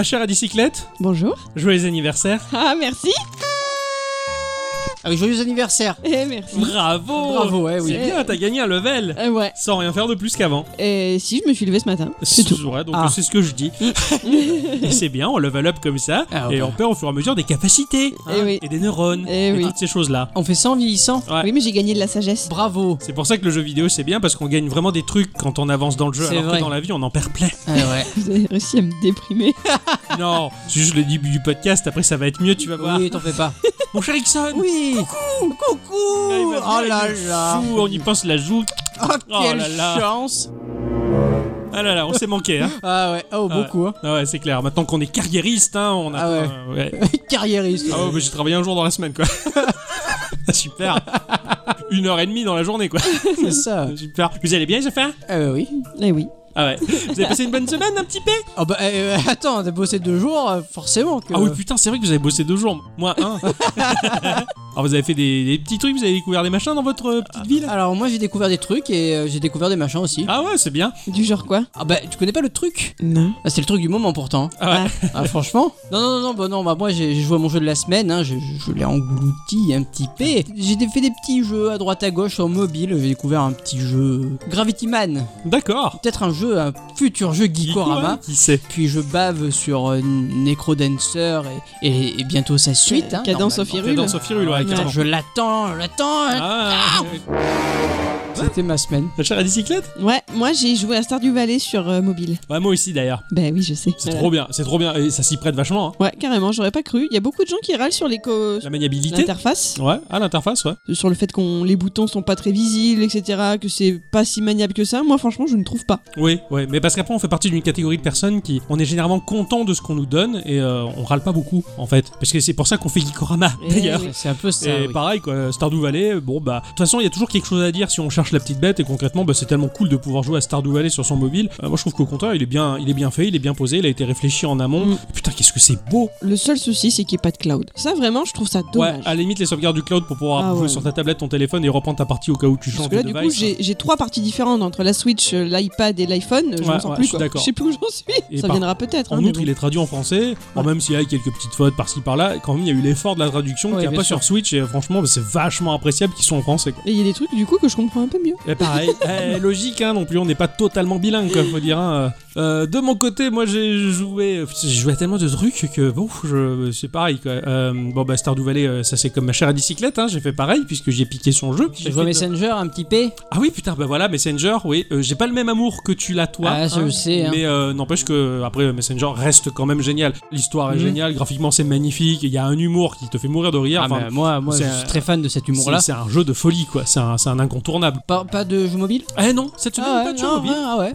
Ma chère à bicyclette, Bonjour. joyeux anniversaire. Ah, merci. Ah oui, joyeux anniversaire. Eh, merci. Bravo Bravo, ouais, oui. C'est bien, t'as gagné un level Euh, ouais. sans rien faire de plus qu'avant. Et si, je me suis levé ce matin. C'est tout. Ouais, donc Ah. c'est ce que je dis. et c'est bien, on level up comme ça, Ah, et on perd au fur et à mesure des capacités, hein, Eh oui. et des neurones, Eh et oui. toutes ces choses-là. On fait ça en vieillissant Ouais. Oui, mais j'ai gagné de la sagesse. Bravo. C'est pour ça que le jeu vidéo c'est bien parce qu'on gagne vraiment des trucs quand on avance dans le jeu, C'est alors vrai. que dans la vie on en perd plein. Ah ouais. Vous avez réussi à me déprimer. non, c'est juste le début du podcast, après ça va être mieux, tu vas voir. Oui, t'en fais pas. Mon cher Ixon Oui. Coucou. Il va bien, Oh là là. on y pense la joue. Oh, Oh quelle là là. chance. Ah là là, on s'est manqué, hein. Ah ouais. Oh, Ah beaucoup. Hein. Ah ouais, c'est clair. Maintenant qu'on est carriériste, hein, on a. Ah ouais. euh, ouais. Carriériste. Ah ouais, bah, j'ai travaillé un jour dans la semaine, quoi. Super. Une heure et demie dans la journée, quoi. C'est ça. Super. Vous allez bien, Zephyr Ah bah oui. Eh oui. Ah ouais. Vous avez passé une bonne semaine, un petit peu Oh bah euh, attends, t'as bossé deux jours, euh, forcément que. Ah oui, putain, c'est vrai que vous avez bossé deux jours. Moi, un. Alors, vous avez fait des, des petits trucs, vous avez découvert des machins dans votre euh, petite ville Alors moi j'ai découvert des trucs et euh, j'ai découvert des machins aussi. Ah ouais, c'est bien. Du genre quoi? Ah bah tu connais pas le truc? Non. ah, C'est le truc du moment pourtant. Ah ouais. Ah franchement Non non non non bah non bah moi j'ai j'ai joué à mon jeu de la semaine, hein, je, je- je l'ai englouti un petit peu. J'ai fait des petits jeux à droite à gauche en mobile, j'ai découvert un petit jeu Gravity Man, D'accord. peut-être un jeu, un futur jeu Geekorama. Qui sait Puis je bave sur euh, Necrodancer et, et, et bientôt sa suite. hein, Cadence au Firule. Cadence ouais, carrément. je l'attends, je l'attends. hein. Ah, C'était ma semaine. Ma chère à bicyclette Ouais, moi j'ai joué à Stardew Valley sur euh, mobile. Ouais, moi aussi d'ailleurs. Ben oui, je sais. C'est Voilà. trop bien, c'est trop bien. Et ça s'y prête vachement, hein. Ouais, carrément, j'aurais pas cru. Il y a beaucoup de gens qui râlent sur les co- La maniabilité. l'interface, Ouais, à l'interface, ouais. sur le fait qu'on les boutons sont pas très visibles, etc., que c'est pas si maniable que ça. Moi, franchement, je ne trouve pas. Oui, ouais, mais parce qu'après on fait partie d'une catégorie de personnes qui, on est généralement content de ce qu'on nous donne et euh, on râle pas beaucoup en fait, parce que c'est pour ça qu'on fait Geekorama Eh d'ailleurs. oui. C'est un peu ça. Et oui. pareil quoi, Stardew Valley, bon bah de toute façon il y a toujours quelque chose à dire si on cherche la petite bête et concrètement bah, c'est tellement cool de pouvoir jouer à Stardew Valley sur son mobile. Euh, moi je trouve qu'au contraire il est bien, il est bien fait, il est bien posé, il a été réfléchi en amont. Mm. Et putain qu'est-ce que c'est beau. Le seul souci, c'est qu'il n'y ait pas de cloud. Ça, vraiment, je trouve ça dommage. Ouais, à la limite les sauvegardes du cloud pour pouvoir Ah jouer ouais. sur ta tablette, ton téléphone et reprendre ta partie au cas où tu Parce changes que là, de du coup, device. j'ai j'ai trois parties différentes entre la Switch, euh, l'iPad et l'iPhone. Je Ouais, ouais, plus, quoi. Je sais plus où j'en suis. Et ça par- viendra peut-être. En hein, mais outre, bon. il est traduit en français. Bon, même s'il y a quelques petites fautes par-ci par-là, quand même, il y a eu l'effort de la traduction Ouais, qu'il n'y a pas sûr. sur Switch. Et franchement, bah, c'est vachement appréciable qu'ils sont en français. quoi. Et il y a des trucs, du coup, que je comprends peu mieux. Et pareil, eh, logique, hein, non plus, on n'est pas totalement bilingue, quoi, faut dire. hein. Euh, de mon côté, moi, j'ai joué, j'ai joué à tellement de trucs que bon, je, c'est pareil, quoi. Euh, bon, bah, Stardew Valley, euh, ça c'est comme ma chère à bicyclette, hein, j'ai fait pareil puisque j'ai piqué son jeu. J'ai joué de- Messenger un petit peu. Ah oui, putain, bah voilà, Messenger, oui, euh, j'ai pas le même amour que tu l'as toi. Ah, je hein, sais, hein. Mais n'empêche que après Messenger reste quand même génial. L'histoire est Mhm. géniale, graphiquement c'est magnifique, il y a un humour qui te fait mourir de rire. Ah, Enfin, mais moi, moi je suis très fan de cet humour-là. c'est c'est un jeu de folie, quoi. C'est un, c'est un incontournable. Pas, pas de jeu mobile Eh non, cette semaine, Ah pas de jeu mobile. ah ouais.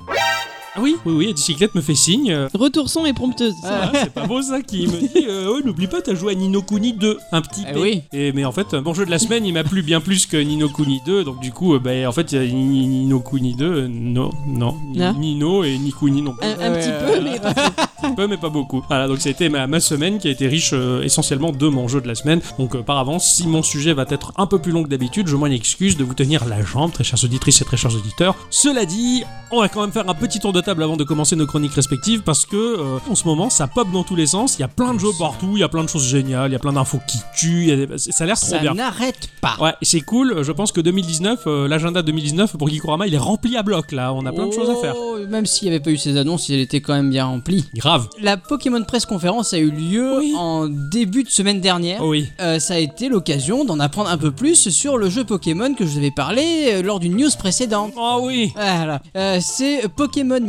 Ah oui, oui, oui, la bicyclette me fait signe. euh, Retour son et prompteuse. Ah, c'est pas beau ça qui me dit euh, oh, n'oublie pas t'as joué à Nino Kuni 2 un petit Eh peu oui. et mais en fait mon jeu de la semaine il m'a plu bien plus que Nino Kuni 2 donc du coup euh, bah, en fait Nino Kuni 2 euh, non non Ah. Nino et ni Kuni non plus Un, un Ouais, petit peu, mais peu mais pas beaucoup voilà donc c'était ma, ma semaine qui a été riche euh, essentiellement de mon jeu de la semaine donc euh, par avance si mon sujet va être un peu plus long que d'habitude je m'en excuse de vous tenir la jambe très chères auditrices et très chers auditeurs cela dit on va quand même faire un petit tour de table avant de commencer nos chroniques respectives parce que euh, en ce moment ça pop dans tous les sens il y a plein de jeux partout il y a plein de choses géniales il y a plein d'infos qui tuent y a ça a l'air trop Ça bien n'arrête pas. Ouais, c'est cool. Je pense que 2019, euh, l'agenda 2019 pour Geekorama, il est rempli à bloc là. On a plein de choses à faire. Oh, Même s'il n'y avait pas eu ces annonces, il était quand même bien rempli. Grave. La Pokémon Press Conférence a eu lieu Oui. en début de semaine dernière. Oh oui. Euh, ça a été l'occasion d'en apprendre un peu plus sur le jeu Pokémon que je vous avais parlé lors d'une news précédente. Oh oui. Voilà. Euh, c'est Pokémon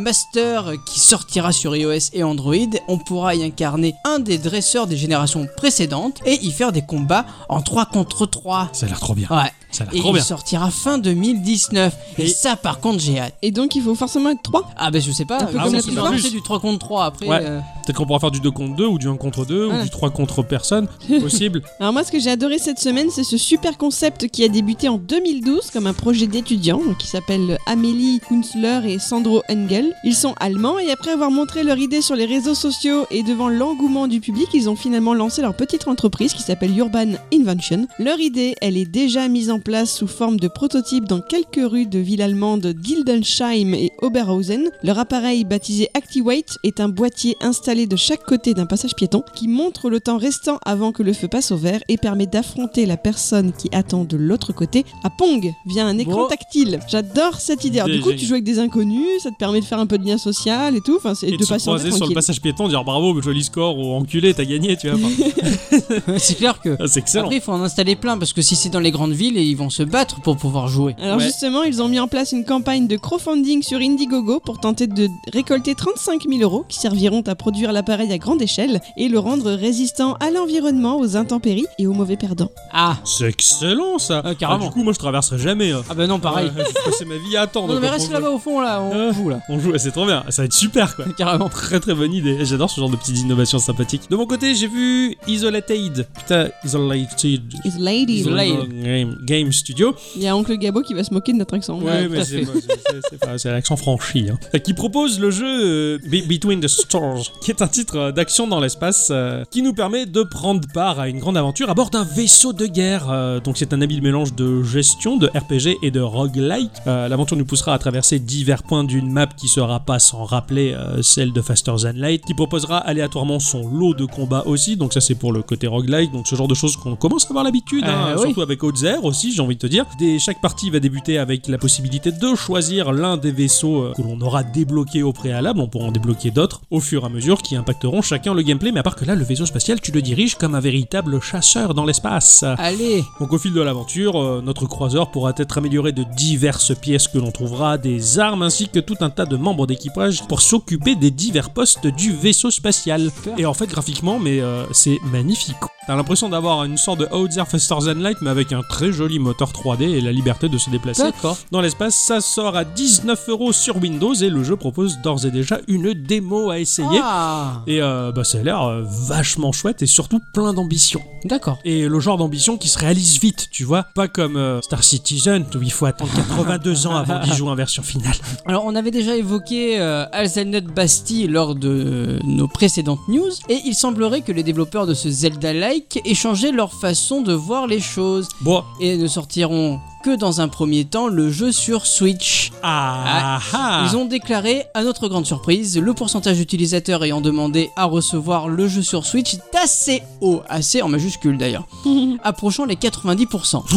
Qui sortira sur iOS et Android. On pourra y incarner un des dresseurs des générations précédentes et y faire des combats en 3 contre 3. Ça a l'air trop bien. Ouais. Ça a l'air Et trop il bien. sortira fin 2019. Et, Et- ça, par contre, j'ai hâte. Et donc, il faut forcément être 3. Ah, ben je sais pas. Un peu Ah, comme oui, la du 3 contre 3 après. Ouais. euh, Peut-être qu'on pourra faire du 2 contre 2 ou du 1 contre 2 ou Ouais. du 3 contre personne. Possible. Alors moi, ce que j'ai adoré cette semaine, c'est ce super concept qui a débuté en 2012 comme un projet d'étudiants donc, qui s'appelle Amélie Kunzler et Sandro Engel. Ils sont allemands et après avoir montré leur idée sur les réseaux sociaux et devant l'engouement du public, ils ont finalement lancé leur petite entreprise qui s'appelle Urban Invention. Leur idée, elle est déjà mise en place sous forme de prototype dans quelques rues de villes allemandes d'Hildesheim et Oberhausen. Leur appareil baptisé ActiWait est un boîtier installé de chaque côté d'un passage piéton qui montre le temps restant avant que le feu passe au vert et permet d'affronter la personne qui attend de l'autre côté à Pong via un écran Bon. tactile. J'adore cette idée. Alors, du coup, Génial. tu joues avec des inconnus, ça te permet de faire un peu de lien social et tout, enfin, c'est de se croiser sur le passage piéton, dire bravo, joli score, ou enculé, t'as gagné, tu vois. C'est clair que. c'est excellent. Après, il faut en installer plein parce que si c'est dans les grandes villes, ils vont se battre pour pouvoir jouer. Alors Ouais. justement, ils ont mis en place une campagne de crowdfunding sur Indiegogo pour tenter de récolter 35 000 euros qui serviront à produire l'appareil à grande échelle et le rendre résistant à l'environnement, aux intempéries et aux mauvais perdants. Ah C'est excellent ça. Ah, carrément. du coup, moi je traverserai jamais. hein. Ah bah non, pareil. Ouais, je passais ma vie à attendre. non, mais reste là-bas au fond, là, on Euh. joue là. On joue, c'est trop bien. Ça va être super quoi. Carrément. Très très bonne idée. J'adore ce genre de petites innovations sympathiques. De mon côté, j'ai vu Isolated. Putain, Isolated. Is lady. Isolated. Game, Game Studio. Il y a Oncle Gabo qui va se moquer de notre accent. Ouais, mais c'est l'accent franchi. Hein. Qui propose le jeu euh, Be- Between the Stars, qui est un titre euh, d'action dans l'espace euh, qui nous permet de prendre part à une grande aventure à bord d'un vaisseau de guerre. Euh, donc c'est un habile mélange de gestion, de RPG et de roguelike. Euh, L'aventure nous poussera à traverser divers points d'une map qui sera pas sans rappeler celle de Faster Than Light, qui proposera aléatoirement son lot de combats aussi. Donc ça c'est pour le côté roguelike. Donc ce genre de choses qu'on commence à avoir l'habitude, hein, oui. surtout avec Outzer aussi, j'ai envie de te dire. Des, chaque partie va débuter avec la possibilité de choisir l'un des vaisseaux euh, que l'on aura débloqué au préalable. On pourra en débloquer d'autres au fur et à mesure qui impacteront chacun le gameplay. Mais à part que là, le vaisseau spatial, tu le diriges comme un véritable chasseur dans l'espace. Allez Donc au fil de l'aventure, euh, notre croiseur pourra être amélioré de diverses pièces que l'on trouvera, des armes ainsi que tout un tas de membres d'équipage pour s'occuper des divers postes du vaisseau spatial. Et en fait graphiquement, mais euh, c'est magnifique. T'as l'impression d'avoir une sorte de Outzer Faster Than Light mais avec un très joli moteur 3D et la liberté de se déplacer. Dans l'espace, ça sort à 19 euros sur Windows et le jeu propose d'ores et déjà une démo à essayer. Ah Et euh, bah, ça a l'air euh, vachement chouette et surtout plein d'ambition D'accord. et le genre d'ambition qui se réalise vite, tu vois. Pas comme euh, Star Citizen où il faut attendre 82 ans avant d'y jouer en version finale. Alors, on avait déjà évoqué euh, Alzheimer Bastille lors de nos précédentes news, et il semblerait que les développeurs de ce Zelda-like aient changé leur façon de voir les choses, Bon, et sortiront que dans un premier temps le jeu sur Switch. ah, ah. Ils ont déclaré, à notre grande surprise, le pourcentage d'utilisateurs ayant demandé à recevoir le jeu sur Switch est assez haut, assez en majuscule d'ailleurs, approchant les 90%.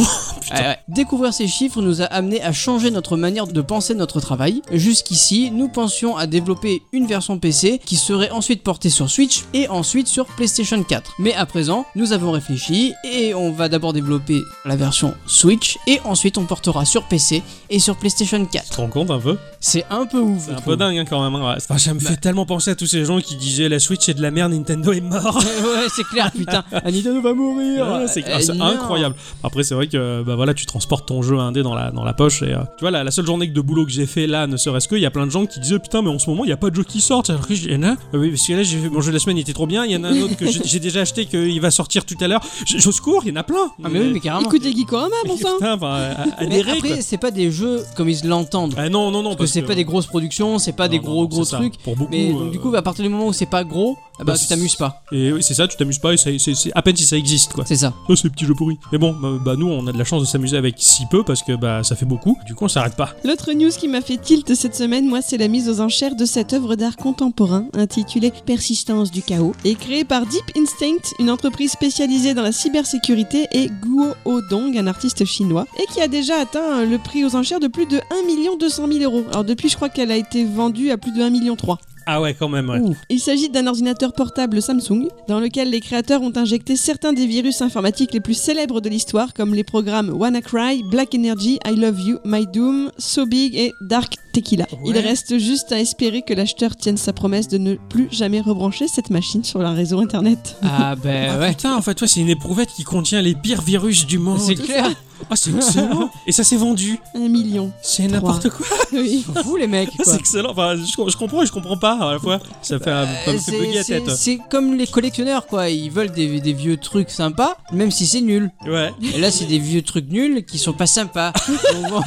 Ouais, ouais. Découvrir ces chiffres nous a amené à changer notre manière de penser notre travail. Jusqu'ici, nous pensions à développer une version PC qui serait ensuite portée sur Switch et ensuite sur PlayStation 4. Mais à présent, nous avons réfléchi et on va d'abord développer la version Switch et ensuite on portera sur PC et sur PlayStation Tu 4. te rends compte un peu? C'est un peu ouf. C'est un peu dingue hein, quand même. hein. Enfin, ça me fait tellement penser à tous ces gens qui disaient la Switch est de la merde, Nintendo est mort. ouais, c'est clair, putain. Nintendo va mourir. Ouais, c'est Euh, incroyable. Après, c'est vrai que bah voilà, tu transportes ton jeu indé dans la, dans la poche. Et euh, tu vois, la, la seule journée de boulot que j'ai fait là, ne serait-ce que, il y a plein de gens qui disaient Putain, mais en ce moment, il n'y a pas de jeu qui sort. Alors que il y en a? Euh, Oui, parce que là, j'ai fait mon jeu de la semaine, il était trop bien. Il y en a un autre que j'ai déjà acheté, qu'il va sortir tout à l'heure. Je, je secours, il y en a plein. Ah, mais oui, mais carrément. Écoutez Geekorama, bon sang Putain, Mais adhérer, après, c'est pas des jeux comme ils l'entendent. Ah non, non, non. Parce que c'est pas des grosses productions, c'est pas Non, des non, gros gros trucs. Pour beaucoup. Mais euh, donc, du coup, à partir du moment où c'est pas gros, ah bah, bah, tu t'amuses pas. Et oui, c'est ça, tu t'amuses pas et ça- c'est c'est à peine si ça existe, quoi. C'est ça. Oh, ces petits jeux pourris. Mais bon, bah, bah, nous, on a de la chance de s'amuser avec si peu parce que bah ça fait beaucoup. Du coup, on s'arrête pas. L'autre news qui m'a fait tilt cette semaine, moi, c'est la mise aux enchères de cette œuvre d'art contemporain intitulée Persistance du chaos et créée par Deep Instinct, une entreprise spécialisée dans la cybersécurité, et Guo Odong, un artiste chinois, et qui a déjà atteint le prix aux enchères de plus de 1 200 000 euros. Alors depuis, je crois qu'elle a été vendue à plus de 1 million 3. Ah ouais, quand même, ouais. Il s'agit d'un ordinateur portable Samsung dans lequel les créateurs ont injecté certains des virus informatiques les plus célèbres de l'histoire comme les programmes WannaCry, Black Energy, I Love You, My Doom, So Big et Dark Tequila. Il reste juste à espérer que l'acheteur tienne sa promesse de ne plus jamais rebrancher cette machine sur un réseau internet. Ah ben Ah ouais. putain, en fait, toi, c'est une éprouvette qui contient les pires virus du monde. C'est clair. Ah, c'est excellent. Et ça s'est vendu. Un million. C'est n'importe quoi. Oui. Vous les mecs. Ah, Quoi. C'est excellent. Enfin, je, je comprends et je comprends pas à la fois. Ça fait un, Euh, bugger la c'est- tête. c'est comme les collectionneurs quoi, ils veulent des, des vieux trucs sympas, même si c'est nul. Ouais. Et là c'est des vieux trucs nuls qui sont pas sympas. Bon,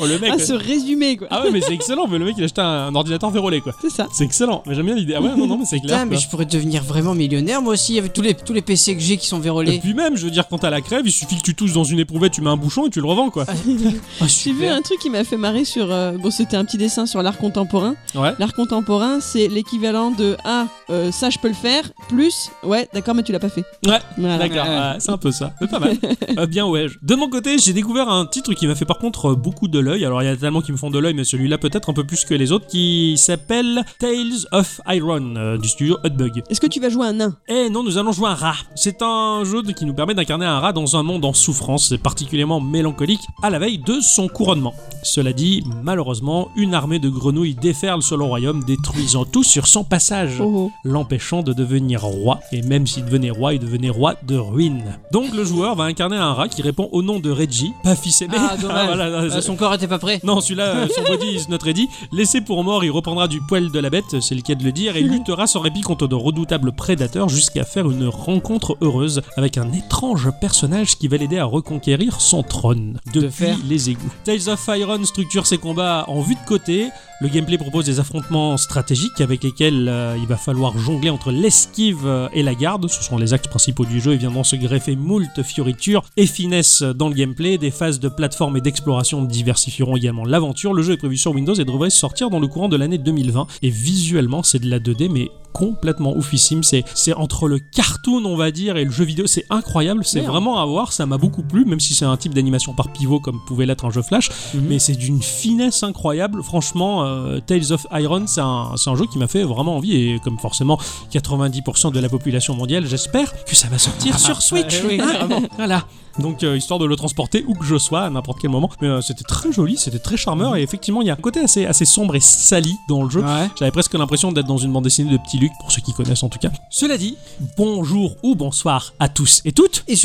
Oh, le mec. Ah, ce résumé quoi. Ah ouais, mais c'est excellent. Mais le mec, il a acheté un, un ordinateur vérolé, quoi. C'est ça. C'est excellent. Mais j'aime bien l'idée. Ah ouais, non, non, mais c'est clair. Putain, mais je pourrais devenir vraiment millionnaire moi aussi avec tous les, tous les PC que j'ai qui sont Et vérolés. puis même, je veux dire, quand t'as la crève, il suffit que tu tousses dans une tu mets un bouchon et tu le revends quoi. Ah, J'ai vu un truc qui m'a fait marrer sur. euh, bon, c'était un petit dessin sur l'art contemporain. Ouais. L'art contemporain, c'est l'équivalent de Ah, euh, ça je peux le faire, plus Ouais, d'accord, mais tu l'as pas fait. Ouais, Voilà. D'accord, Ouais. ouais, c'est un peu ça. C'est pas mal. Euh, bien ouais. De mon côté, j'ai découvert un titre qui m'a fait par contre euh, beaucoup de l'œil. Alors il y a tellement qui me font de l'œil, mais celui-là peut-être un peu plus que les autres, qui s'appelle Tales of Iron euh, du studio Hotbug. Est-ce que tu vas jouer un nain? Eh non, nous allons jouer un rat. C'est un jeu de- qui nous permet d'incarner un rat dans un monde en souffrance, particulièrement mélancolique, à la veille de son couronnement. Cela dit, malheureusement, une armée de grenouilles déferle sur le royaume, détruisant tout sur son passage Oh, l'empêchant de devenir roi, et même s'il devenait roi, il devenait roi de ruine. Donc le joueur va incarner un rat qui répond au nom de Reggie, pas fils aimé. Ah, voilà, non, Euh, son corps était pas prêt. non, celui-là, euh, son body is not ready. Laissé pour mort, il reprendra du poil de la bête, c'est le cas de le dire, et luttera sans répit contre de redoutables prédateurs jusqu'à faire une rencontre heureuse avec un étrange personnage qui va l'aider à reconquérir son trône depuis faire les égouts. Tales of Iron structure ses combats en vue de côté. Le gameplay propose des affrontements stratégiques avec lesquels euh, il va falloir jongler entre l'esquive euh, et la garde. Ce sont les axes principaux du jeu et viendront se greffer moult fioritures et finesses dans le gameplay. Des phases de plateforme et d'exploration diversifieront également l'aventure. Le jeu est prévu sur Windows et devrait sortir dans le courant de l'année 2020. Et visuellement, c'est de la 2D, mais complètement oufissime. C'est, c'est entre le cartoon, on va dire, et le jeu vidéo. C'est incroyable. C'est Merde. vraiment à voir. Ça m'a beaucoup plu, même si c'est un type d'animation par pivot comme pouvait l'être un jeu Flash. Mais c'est d'une finesse incroyable. Franchement, euh, Tales of Iron, c'est un, un jeu qui m'a fait vraiment envie. Et comme forcément 90% de la population mondiale, j'espère que ça va sortir sur Switch. oui, Hein voilà. Donc euh, histoire de le transporter où que je sois à n'importe quel moment. Mais euh, c'était très joli, c'était très charmeur et effectivement il y a un côté assez, assez sombre et sali dans le jeu. Ouais. J'avais presque l'impression d'être dans une bande dessinée de Petit Luc, pour ceux qui connaissent en tout cas. Cela dit, bonjour ou bonsoir à tous et toutes. Et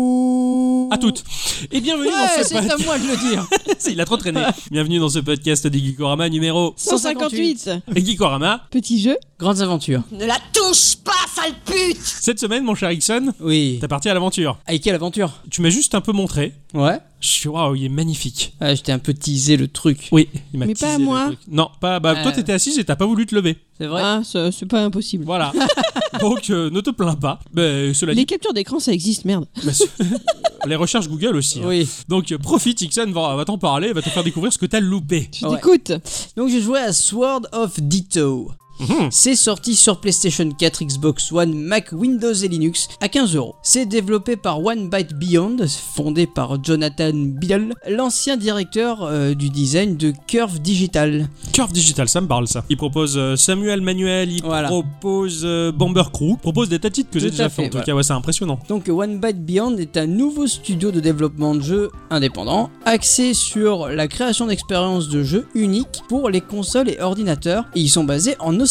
surtout. À toutes. Et bienvenue Ouais, dans ce c'est à moi de le dire. Il a trop traîné. bienvenue dans ce podcast des Geekorama numéro 158 et Geekorama. Petit jeu Grandes aventures. Ne la touche pas, sale pute Cette semaine, mon cher Ixon, Oui. t'es parti à l'aventure. Avec quelle aventure? Tu m'as juste un peu montré. Ouais. Je suis waouh, il est magnifique. Ah, je t'ai un peu teasé le truc. Oui, il m'a Mais pas à le moi. truc. Non, pas. Bah, toi, Euh. t'étais assise et t'as pas voulu te lever. C'est vrai Ah, ça- c'est pas impossible. Voilà. Donc, euh, ne te plains pas. Bah, cela Les dit, captures d'écran, ça existe, merde. bah, ce- les recherches Google aussi. hein. Oui. Donc, euh, profite, Ixon va, va t'en parler, va te faire découvrir ce que t'as loupé. Je Ouais. t'écoute. Donc j'ai joué à Sword of Ditto. Mhm. C'est sorti sur PlayStation 4, Xbox One, Mac, Windows et Linux à 15 euros. C'est développé par One Byte Beyond, fondé par Jonathan Biddle, l'ancien directeur euh, du design de Curve Digital. Curve Digital, ça me parle ça. Il propose euh, Samuel Manuel, il Voilà. propose euh, Bomber Crew, propose des tas de titres que j'ai déjà à fait. En fait, tout voilà. cas, ouais, c'est impressionnant. Donc One Byte Beyond est un nouveau studio de développement de jeux indépendant, axé sur la création d'expériences de jeux uniques pour les consoles et ordinateurs, et ils sont basés en Australie.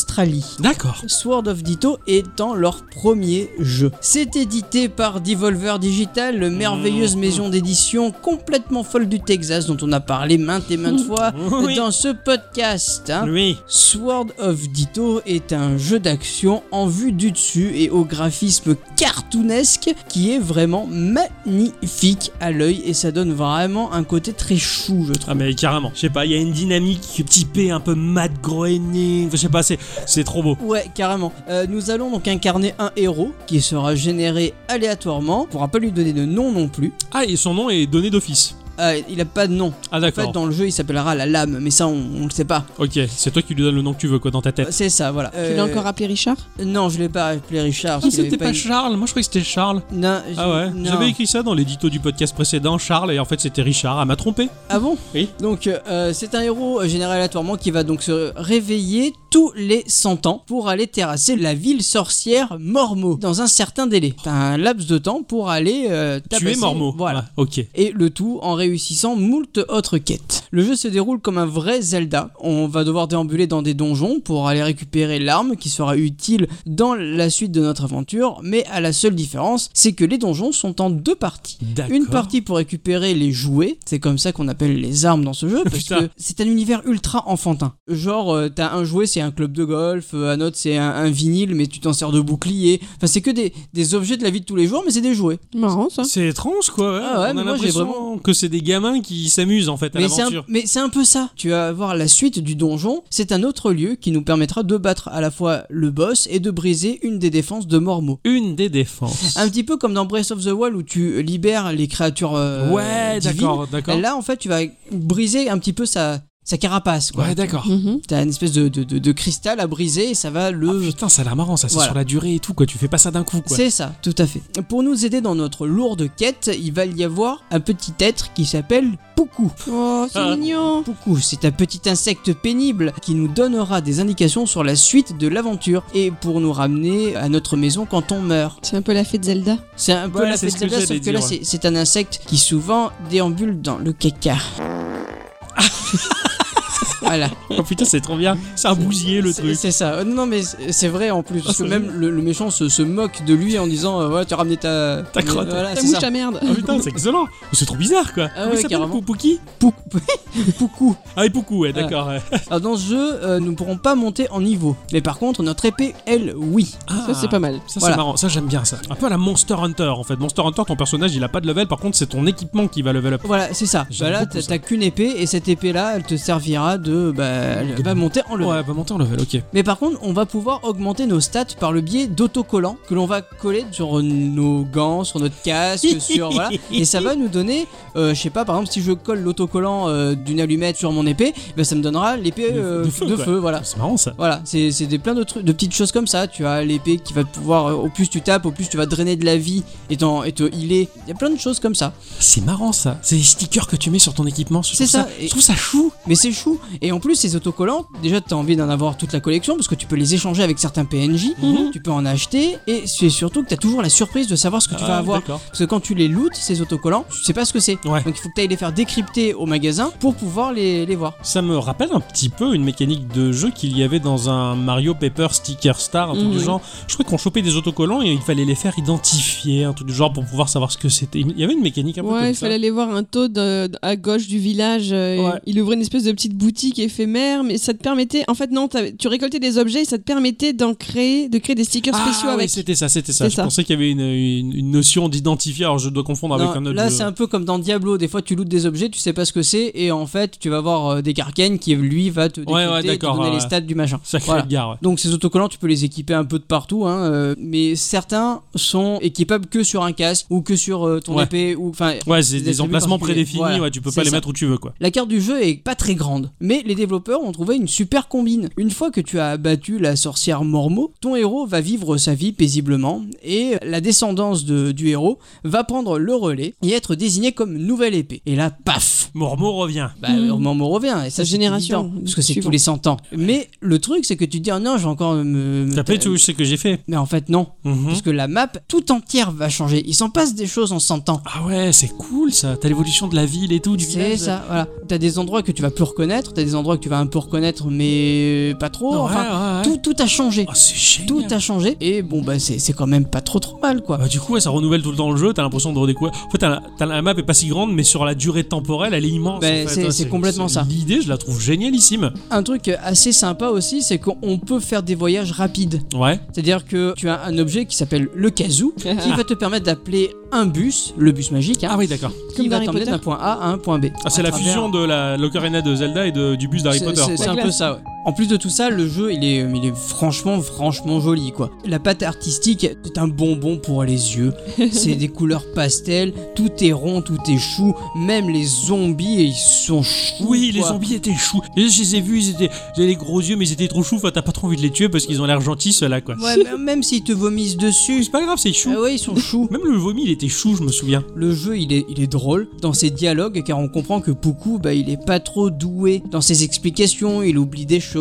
D'accord. Sword of Ditto étant leur premier jeu. C'est édité par Devolver Digital, le merveilleuse Mmh. maison d'édition complètement folle du Texas dont on a parlé maintes et maintes fois Oui. dans ce podcast. hein. Oui. Sword of Ditto est un jeu d'action en vue du dessus et au graphisme cartoonesque qui est vraiment magnifique à l'œil et ça donne vraiment un côté très chou je trouve. Ah mais carrément, je sais pas, il y a une dynamique typée un peu mad groening, je sais pas, c'est c'est trop beau. Ouais, carrément. Euh, nous allons donc incarner un héros qui sera généré aléatoirement. On pourra pas lui donner de nom non plus. Ah et son nom est donné d'office. Euh, il a pas de nom. Ah En d'accord. fait, dans le jeu, il s'appellera la lame, mais ça, on, on le sait pas. Ok, c'est toi qui lui donnes le nom que tu veux quoi dans ta Euh, tête. C'est ça, voilà. Tu l'as encore appelé Richard? Non, je l'ai pas appelé Richard. Ah, parce qu'il c'était avait pas une- Charles, moi je croyais que c'était Charles. Non, Ah j'ai- ouais, non. j'avais écrit ça dans l'édito du podcast précédent, Charles, et en fait c'était Richard. Ah, m'a trompé. Ah bon? Oui. Donc, euh, c'est un héros euh, généré aléatoirement qui va donc se réveiller tous les 100 ans pour aller terrasser la ville sorcière Mormo dans un certain délai. T'as un laps de temps pour aller euh, Tu es tabasser- Mormeau. Voilà. Ah, ok. et le tout en réussissant moult autres quêtes. Le jeu se déroule comme un vrai Zelda. On va devoir déambuler dans des donjons pour aller récupérer l'arme qui sera utile dans la suite de notre aventure, mais à la seule différence, c'est que les donjons sont en deux parties. Une partie pour récupérer les jouets, c'est comme ça qu'on appelle les armes dans ce jeu, parce que c'est un univers ultra enfantin. Genre, euh, t'as un jouet, c'est c'est un club de golf, euh, un autre c'est un, un vinyle, mais tu t'en sers de bouclier. Enfin, c'est que des, des objets de la vie de tous les jours, mais c'est des jouets. Marrant ça. C'est étrange quoi. ouais. Ah ouais, On mais a moi, j'ai l'impression que c'est des gamins qui s'amusent en fait à Mais c'est, un, l'aventure. mais c'est un peu ça. Tu vas voir la suite du donjon. C'est un autre lieu qui nous permettra de battre à la fois le boss et de briser une des défenses de Mormo. Une des défenses. Un petit peu comme dans Breath of the Wild où tu libères les créatures euh, ouais, d'accord, d'accord. Là, en fait, tu vas briser un petit peu sa, sa carapace. Quoi. Ouais, d'accord. Mhm. T'as une espèce de, de, de- de cristal à briser et ça va le. Ah, putain, ça a l'air marrant, ça, c'est Voilà. sur la durée et tout, quoi. Tu fais pas ça d'un coup, quoi. C'est ça, tout à fait. Pour nous aider dans notre lourde quête, il va y avoir un petit être qui s'appelle Poukou. Oh, c'est Ah. mignon. Poukou, c'est un petit insecte pénible qui nous donnera des indications sur la suite de l'aventure et pour nous ramener à notre maison quand on meurt. C'est un peu la fée de Zelda. C'est un peu Ouais, la fête que Zelda, sauf que dire, là ouais. c'est- c'est un insecte qui souvent déambule dans le caca. voilà. Oh putain, c'est trop bien. C'est un bousier, le truc. C'est ça. Euh, Non, mais c'est vrai en plus. Parce que même le, le méchant se, se moque de lui en disant euh, Voilà, tu as ramené ta. Ta crotte. Voilà, Ta c'est mouche ça. à merde. Oh putain, c'est excellent. C'est trop bizarre, quoi. Ah ouais, s'appelle, carrément. Poupouki Pou- Poukou. Ah, et Poukou, ouais, d'accord. Alors dans ce jeu, euh, nous ne pourrons pas monter en niveau. Mais par contre, notre épée, elle, oui. Ah, Ça, c'est pas mal. Ça, Voilà. c'est marrant. Ça, j'aime bien ça. Un peu à la Monster Hunter, en fait. Monster Hunter, ton personnage, il a pas de level. Par contre, c'est ton équipement qui va level up. Voilà, c'est ça. Bah là, t'as ça. t'as qu'une épée et cette épée-là, elle te servira de. Bah, elle va monter en level. Ouais, va monter en level, ok. Mais par contre, on va pouvoir augmenter nos stats par le biais d'autocollants que l'on va coller sur nos gants, sur notre casque, sur voilà. Et ça va nous donner, euh, je sais pas, par exemple, si je colle l'autocollant euh, d'une allumette sur mon épée, bah, ça me donnera l'épée De- euh, de feu, voilà. C'est marrant, ça. Voilà, c'est des plein de trucs, de petites choses comme ça. Tu as l'épée qui va pouvoir, euh, au plus tu tapes, au plus tu vas drainer de la vie et, et te healer. Il y a plein de choses comme ça. C'est marrant, ça. C'est des stickers que tu mets sur ton équipement. Je C'est ça. Je Et- trouve ça chou. Mais c'est chou. Et en plus, ces autocollants, déjà, tu as envie d'en avoir toute la collection parce que tu peux les échanger avec certains PNJ, Mhm. tu peux en acheter, et c'est surtout que tu as toujours la surprise de savoir ce que tu vas Ah, avoir. Parce que quand tu les lootes, ces autocollants, tu sais pas ce que c'est. Ouais. Donc il faut que tu ailles les faire décrypter au magasin pour pouvoir les, les voir. Ça me rappelle un petit peu une mécanique de jeu qu'il y avait dans un Mario Paper Sticker Star, un truc Mhm. du genre. Je crois qu'on chopait des autocollants et il fallait les faire identifier, un truc du genre pour pouvoir savoir ce que c'était. Il y avait une mécanique un peu Ouais, comme il fallait aller voir un taux de- à gauche du village. euh, et Ouais. Il ouvrait une espèce de petite boutique éphémère, mais ça te permettait. En fait, non, tu récoltais des objets et ça te permettait d'en créer, de créer des stickers spéciaux Ah oui, avec. c'était ça, c'était ça. Je ça. pensais qu'il y avait une, une- une notion d'identifier. Alors je dois confondre avec un autre là, c'est un peu comme dans Diablo. Des fois, tu lootes des objets, tu sais pas ce que c'est, et en fait, tu vas voir euh, des Karken qui, lui, va te Ouais, ouais, te donner ouais, les ouais. stats du machin. Voilà. gare, ouais. Donc ces autocollants, tu peux les équiper un peu de partout, hein, euh, mais certains sont équipables que sur un casque ou que sur euh, ton Ouais. épée ou enfin. Ouais, c'est des emplacements prédéfinis, Voilà, ouais, tu peux pas les ça. mettre où tu veux, quoi. La carte du jeu est pas très grande, mais les développeurs ont trouvé une super combine. Une fois que tu as abattu la sorcière Mormo, ton héros va vivre sa vie paisiblement et la descendance de- du héros va prendre le relais et être désigné comme nouvelle épée. Et là, paf Mormo revient. bah, Mhm. Mormo revient, et ça c'est génération évident, parce que c'est tous les 100 ans. Mais le truc, c'est que tu te dis, ah non, je vais encore me. me- T'as fait tout ce que j'ai fait. Mais en fait, non. Mhm. Parce que la map tout entière va changer. Il s'en passe des choses en 100 ans. Ah ouais, c'est cool ça. T'as l'évolution de la ville et tout, du C'est village. ça, voilà. T'as des endroits que tu vas plus reconnaître, t'as des endroits que tu vas un peu reconnaître, mais pas trop. Ouais, enfin, ouais, ouais. tout, tout a changé. Oh, c'est. Tout a changé. Et bon, bah, c'est c'est quand même pas trop trop mal, quoi. Bah, du coup, ça renouvelle tout le temps le jeu. T'as l'impression de redécouvrir. En fait, t'as la, t'as la map est pas si grande, mais sur la durée temporelle, elle est immense. Bah, en fait. c'est- Ouais, c'est complètement ça. L'idée, je la trouve génialissime. Un truc assez sympa aussi, c'est qu'on peut faire des voyages rapides. Ouais. C'est-à-dire que tu as un objet qui s'appelle le kazoo, qui va te permettre d'appeler un bus, le bus magique, hein, Ah oui, d'accord. qui Comme va Harry t'emmener Potter. d'un point A à un point B. Ah, c'est À la travers- fusion de la l'ocarina de Zelda et de, du bus d'Harry C'est- Potter. C'est un peu ça, ouais. En plus de tout ça, le jeu, il est, il est franchement, franchement joli, quoi. La pâte artistique, c'est un bonbon pour les yeux. c'est des couleurs pastel, tout est rond, tout est chou. Même les zombies, ils sont choux. Oui, les zombies étaient choux. Et je les ai vus, ils étaient, ils avaient les gros yeux, mais ils étaient trop choux. Enfin, t'as pas trop envie de les tuer parce qu'ils ont l'air gentils, ceux-là, quoi. Ouais, mais même s'ils te vomissent dessus. C'est pas grave, c'est chou. Ah ouais, ils sont choux. Même le vomi, il était chou, je me souviens. Le jeu, il est, il est drôle dans ses dialogues, car on comprend que Poukou, bah, il est pas trop doué dans ses explications, il oublie des choses.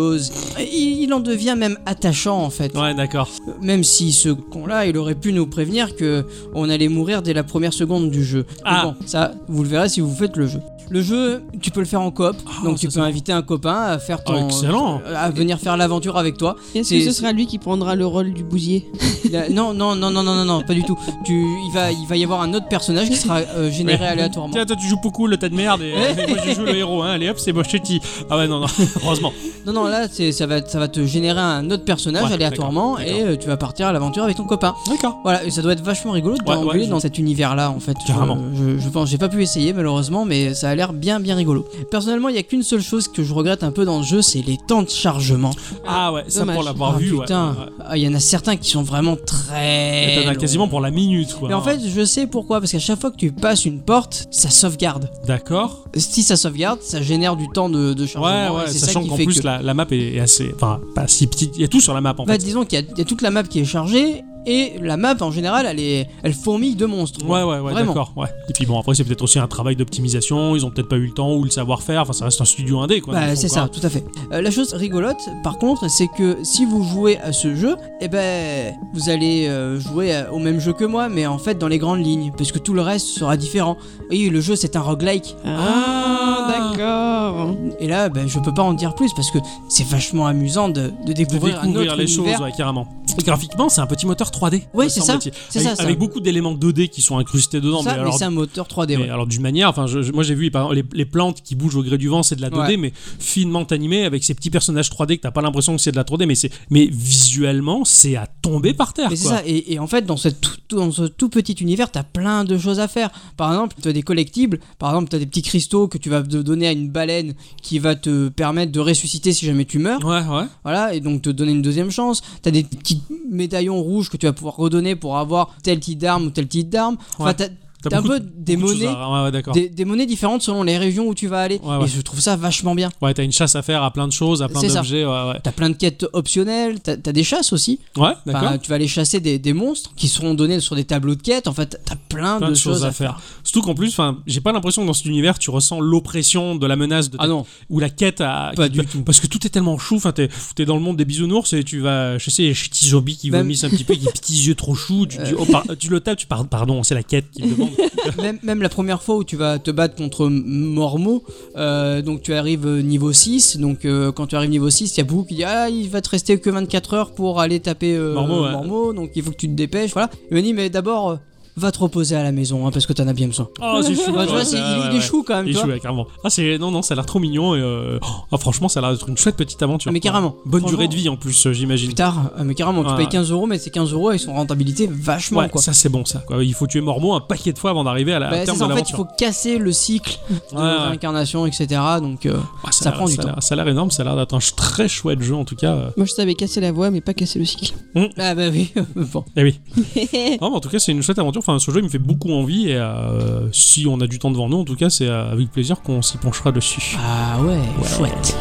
Il, il en devient même attachant, en fait. Ouais, d'accord. Même si ce con-là, il aurait pu nous prévenir que on allait mourir dès la première seconde du jeu. Mais Ah. bon, ça, vous le verrez si vous faites le jeu. Le jeu, tu peux le faire en coop, Ah, donc tu peux inviter un copain à faire ton, excellent. à venir faire l'aventure avec toi. Est-ce que ce sera lui qui prendra le rôle du bousier non, non, non, non, non, non, non, pas du tout. Tu, il va, il va y avoir un autre personnage qui sera euh, généré Ouais. aléatoirement. Tiens, toi tu joues beaucoup le tas de merde et, moi je joue le héros, hein. Allez hop, c'est Moschetti. Ah ouais, non, non, heureusement. Non, non, là, c'est, ça va, ça va te générer un autre personnage Ouais, aléatoirement d'accord, et euh, tu vas partir à l'aventure avec ton copain. D'accord. Voilà, et ça doit être vachement rigolo de Ouais, ouais, je- dans cet univers-là en fait. Je- Carrément. Je, je pense, j'ai pas pu essayer malheureusement, mais ça a l'air bien, bien rigolo. Personnellement, il y a qu'une seule chose que je regrette un peu dans le jeu, c'est les temps de chargement. Ah ouais, ça Dommage. pour l'avoir Ah, vu, ouais, putain, ouais, ouais. Ah, il y en a certains qui sont vraiment très. Et T'en as quasiment pour la minute, quoi. Mais en fait, je sais pourquoi, parce qu'à chaque fois que tu passes une porte, ça sauvegarde. D'accord. Si ça sauvegarde, ça génère du temps de, de Ouais, chargement. et ouais, c'est ça qui qu'en fait plus que. la, la map est est assez. Enfin, pas si petite. Il y a tout sur la map en Bah, fait. disons qu'il y a toute la map qui est chargée et la map en général elle est elle fourmille de monstres. Ouais, ouais, ouais, d'accord. Ouais. Et puis bon, après, c'est peut-être aussi un travail d'optimisation. Ils ont peut-être pas eu le temps ou le savoir-faire. Enfin, ça reste un studio indé, quoi. Bah, c'est ça, tout à fait. Euh, la chose rigolote, par contre, c'est que si vous jouez à ce jeu, eh ben, vous allez euh, jouer à- au même jeu que moi, mais en fait dans les grandes lignes, parce que tout le reste sera différent. Oui, le jeu c'est un roguelike, Ah, d'accord. et là, ben, je peux pas en dire plus parce que c'est vachement amusant de, de De découvrir, un découvrir autre les univers. choses, ouais, carrément. Et graphiquement, c'est un petit moteur 3D. Ouais, me c'est ça, c'est Avec, ça, ça. avec beaucoup d'éléments 2D qui sont incrustés dedans. Ça, mais c'est un moteur 3D. mais ouais. alors d'une manière, enfin, je- moi j'ai vu par exemple, les, les plantes qui bougent au gré du vent, c'est de la 2D, Ouais. mais finement animé avec ces petits personnages 3D que t'as pas l'impression que c'est de la 3D, mais c'est, mais visuellement, c'est à tomber par terre. Mais c'est quoi. ça, et, et en fait, dans, cette tout, tout- dans ce tout petit univers, t'as plein de choses à faire. Par exemple, tu as des collectibles, par exemple, t'as des petits cristaux que tu vas donner à une baleine qui va te permettre de ressusciter si jamais tu meurs. Ouais, ouais. Voilà, et donc te donner une deuxième chance. T'as des petits médaillons rouges que tu vas pouvoir redonner pour avoir tel type d'arme ou tel type d'arme. Enfin, Ouais. T'as un peu de- des de monnaies. à- Ouais, ouais, d'accord. Des, des monnaies différentes selon les régions où tu vas aller. Ouais. Et je trouve ça vachement bien. Ouais, t'as une chasse à faire à plein de choses, à plein d'objets. Ouais, ouais. T'as plein de quêtes optionnelles, t'as as des chasses aussi. Ouais, Enfin, d'accord. tu vas aller chasser des, des monstres qui seront donnés sur des tableaux de quêtes. En fait, t'as plein, Plein de choses à faire. Surtout qu'en plus, j'ai pas l'impression que dans cet univers, tu ressens l'oppression de la menace de ta- Ah non, ou la quête à Pas qui- du tout. parce que tout est tellement chou enfin t'es es dans le monde des bisounours et tu vas je sais les petits zombies qui Même- vomissent un petit peu des petits yeux trop choux tu, dis, Euh. oh, par- tu le tapes tu parles pardon c'est la quête qui me demande même, même la première fois où tu vas te battre contre Mormo, euh, donc tu arrives euh, niveau 6, donc euh, quand tu arrives niveau 6, il y a beaucoup qui disent Ah, il va te rester que 24 heures pour aller taper euh, Mormo, ouais. donc il faut que tu te dépêches, voilà. Il me dit Mais d'abord, va te reposer à la maison, hein, parce que t'en as bien besoin. oh c'est chou tu vois, c'est- il, ouais, il est chou quand même, il tu est chou vois. ouais, carrément ah c'est non non ça a l'air trop mignon et euh, oh, franchement ça a l'air d'être une chouette petite aventure Mais quoi. carrément. bonne Franchement. durée de vie en plus euh, j'imagine Putain, euh, mais carrément, tu Ouais, payes ouais. 15 euros, mais ces 15 euros avec son rentabilité vachement ouais quoi. ça c'est bon ça quoi. il faut tuer Mormo un paquet de fois avant d'arriver à la Bah, c'est terme ça, de en fait, il l'aventure faut casser le cycle de Ouais, ouais. réincarnation, etc. Donc, euh, Ah, ça a prend l'air- du a l'air- ça a l'air énorme ça a l'air d'être un ch- très chouette jeu en tout cas euh. Moi, je savais casser la voix, mais pas casser le cycle. ah bah oui, bon. eh oui Non, mais en tout cas, c'est une chouette aventure. Enfin, ce jeu, il me fait beaucoup envie. Et euh, si on a du temps devant nous, en tout cas, c'est euh, avec plaisir qu'on s'y penchera dessus. Ah ouais, chouette.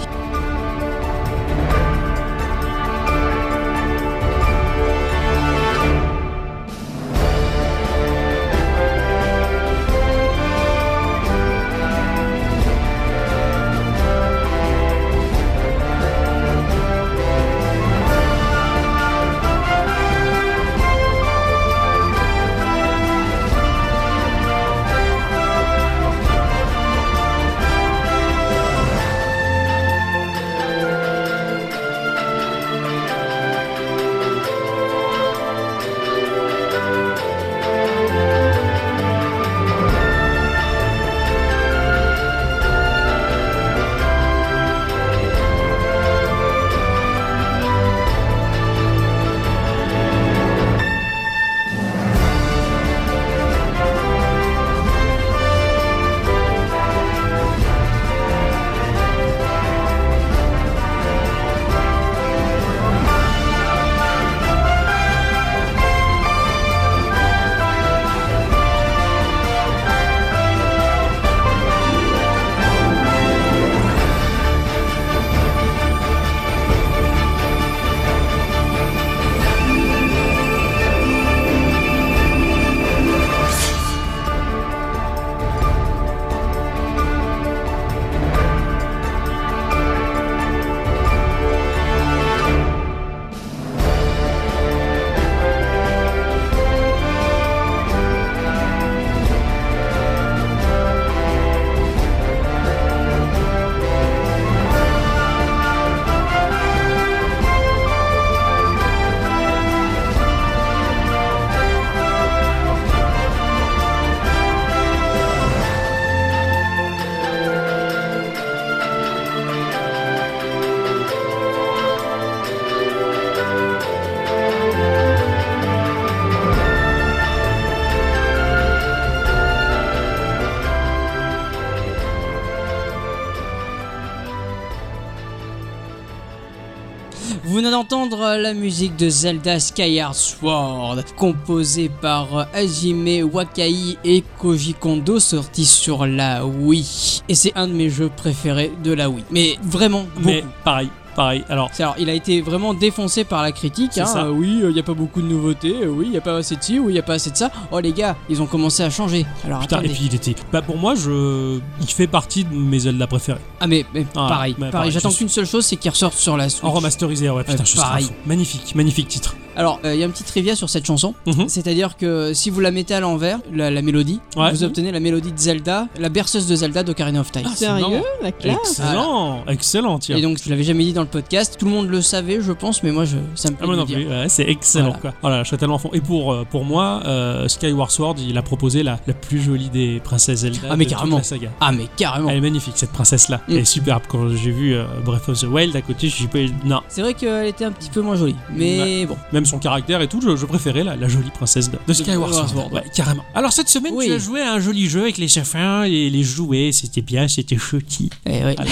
Venez d'entendre la musique de Zelda Skyward Sword, composée par Hajime Wakai et Koji Kondo, sorti sur la Wii. Et c'est un de mes jeux préférés de la Wii. Mais vraiment beaucoup. Mais pareil, pareil. Alors, Alors, il a été vraiment défoncé par la critique. Hein. ça. Euh, oui, il n'y a pas beaucoup de nouveautés. euh, oui, il n'y a pas assez de ci. Oui, il n'y a pas assez de ça. Oh, les gars, ils ont commencé à changer. Alors, putain, et attendez. puis il était. Bah, pour moi, je. Il fait partie de mes Zelda préférés. Ah, mais, mais Ah, pareil. mais pareil. pareil, J'attends suis- qu'une seule chose, c'est qu'il ressorte sur la Switch. En remasterisé, ouais, putain, Euh, je pareil. Magnifique, magnifique titre. Alors, euh, il y a un petit trivia sur cette chanson. Mhm. C'est-à-dire que si vous la mettez à l'envers, la, la mélodie, Ouais. vous obtenez la mélodie de Zelda, la berceuse de Zelda d'Ocarina of Time. Ah, Sérieux, la classe Excellent, excellent, tiens. Et donc, je l'avais jamais dit dans le podcast. Tout le monde le savait, je pense, mais moi, je, ça me plaît Ah, moi non plus, ouais, c'est excellent Voilà. quoi. Oh là je serais tellement fond. Et pour, euh, pour moi, euh, Skyward Sword, il a proposé la, la plus jolie des princesses Zelda. Ah, mais de toute la saga. Ah, mais carrément. Elle est magnifique cette princesse là. Mm. Elle est superbe. Quand j'ai vu euh, Breath of the Wild à côté, je suis pas. Non, C'est vrai qu'elle était un petit peu moins jolie. Mais bon. même son caractère et tout, je, je préférais la, la jolie princesse de, de Skyward Sword. Sword. Ouais, carrément. Alors cette semaine, Oui. tu as joué à un joli jeu avec les enfants et les jouets. C'était bien, c'était chouti. Eh ouais.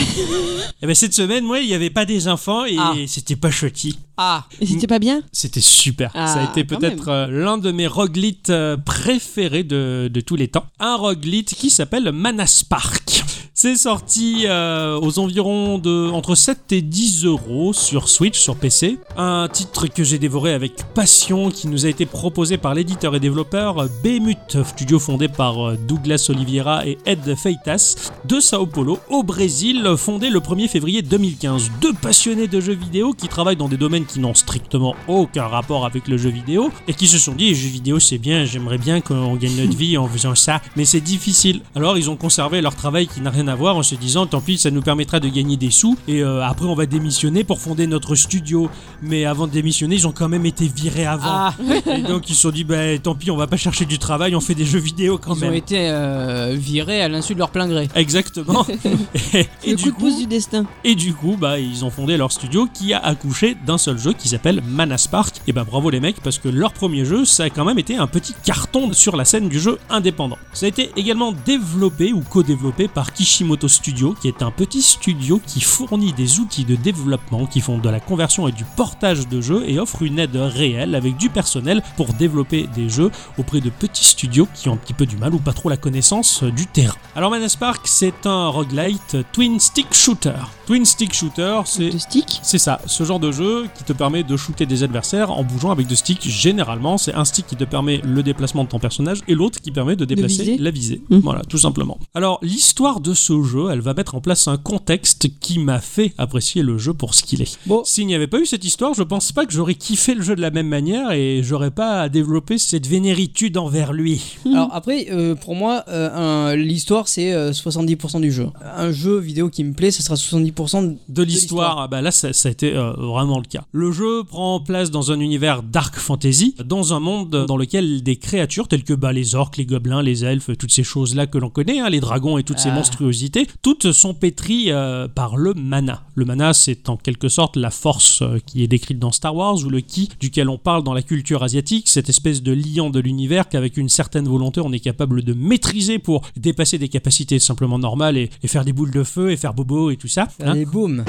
Et ben cette semaine, moi, il n'y avait pas des enfants et Ah. c'était pas chouti. Ah, Et c'était pas bien? C'était super. Ah, Ça a été peut-être euh, l'un de mes roguelites euh, préférés de, de tous les temps. Un roguelite qui s'appelle Manaspark. C'est sorti euh, aux environs de entre 7 et 10 euros sur Switch, sur PC. Un titre que j'ai dévoré avec passion, qui nous a été proposé par l'éditeur et développeur Behemoth, studio fondé par euh, Douglas Oliveira et Ed Feitas de Sao Paulo, au Brésil, fondé le 1er février 2015. Deux passionnés de jeux vidéo qui travaillent dans des domaines qui n'ont strictement aucun rapport avec le jeu vidéo et qui se sont dit, jeux vidéo c'est bien, j'aimerais bien qu'on gagne notre vie en faisant ça, mais c'est difficile. Alors ils ont conservé leur travail qui n'a rien à voir en se disant, tant pis, ça nous permettra de gagner des sous et euh, après on va démissionner pour fonder notre studio. Mais avant de démissionner, ils ont quand même été virés avant. ah. Et donc ils se sont dit, bah tant pis, on va pas chercher du travail, on fait des jeux vidéo quand Ils même. ont été euh, virés à l'insu de leur plein gré. Exactement. et, et Le du coup de pouce du destin. et du coup, bah, ils ont fondé leur studio qui a accouché d'un seul jeu qui s'appelle Manaspark. Et bah, bravo les mecs, parce que leur premier jeu, ça a quand même été un petit carton sur la scène du jeu indépendant. Ça a été également développé ou co-développé par Kishimoto Studio, qui est un petit studio qui fournit des outils de développement qui font de la conversion et du portage de jeux et offre une aide réelle avec du personnel pour développer des jeux auprès de petits studios qui ont un petit peu du mal ou pas trop la connaissance du terrain. Alors Manaspark, c'est un roguelite twin stick shooter. Twin stick shooter, c'est De stick. c'est ça, ce genre de jeu qui te permet de shooter des adversaires en bougeant avec deux sticks. Généralement, c'est un stick qui te permet le déplacement de ton personnage et l'autre qui permet de déplacer viser. la visée. Mhm. Voilà, tout simplement. Alors, l'histoire de ce jeu, elle va mettre en place un contexte qui m'a fait apprécier le jeu pour ce qu'il est. Bon. S'il n'y avait pas eu cette histoire, je pense pas que j'aurais kiffé le jeu de la même manière et j'aurais pas à développer cette vénéritude envers lui. Alors après, euh, pour moi, euh, l'histoire c'est euh, 70% du jeu. Un jeu vidéo qui me plaît, ça sera 70% de l'histoire, ah bah là ça, ça a été euh, vraiment le cas. Le jeu prend place dans un univers dark fantasy, dans un monde dans lequel des créatures telles que bah, les orques, les gobelins, les elfes, toutes ces choses-là que l'on connaît, hein, les dragons et toutes ces Ah. monstruosités, toutes sont pétries euh, par le mana. Le mana c'est en quelque sorte la force euh, qui est décrite dans Star Wars ou le ki duquel on parle dans la culture asiatique, cette espèce de liant de l'univers qu'avec une certaine volonté on est capable de maîtriser pour dépasser des capacités simplement normales et, et faire des boules de feu et faire bobo et tout ça. Hein. Allez, boum.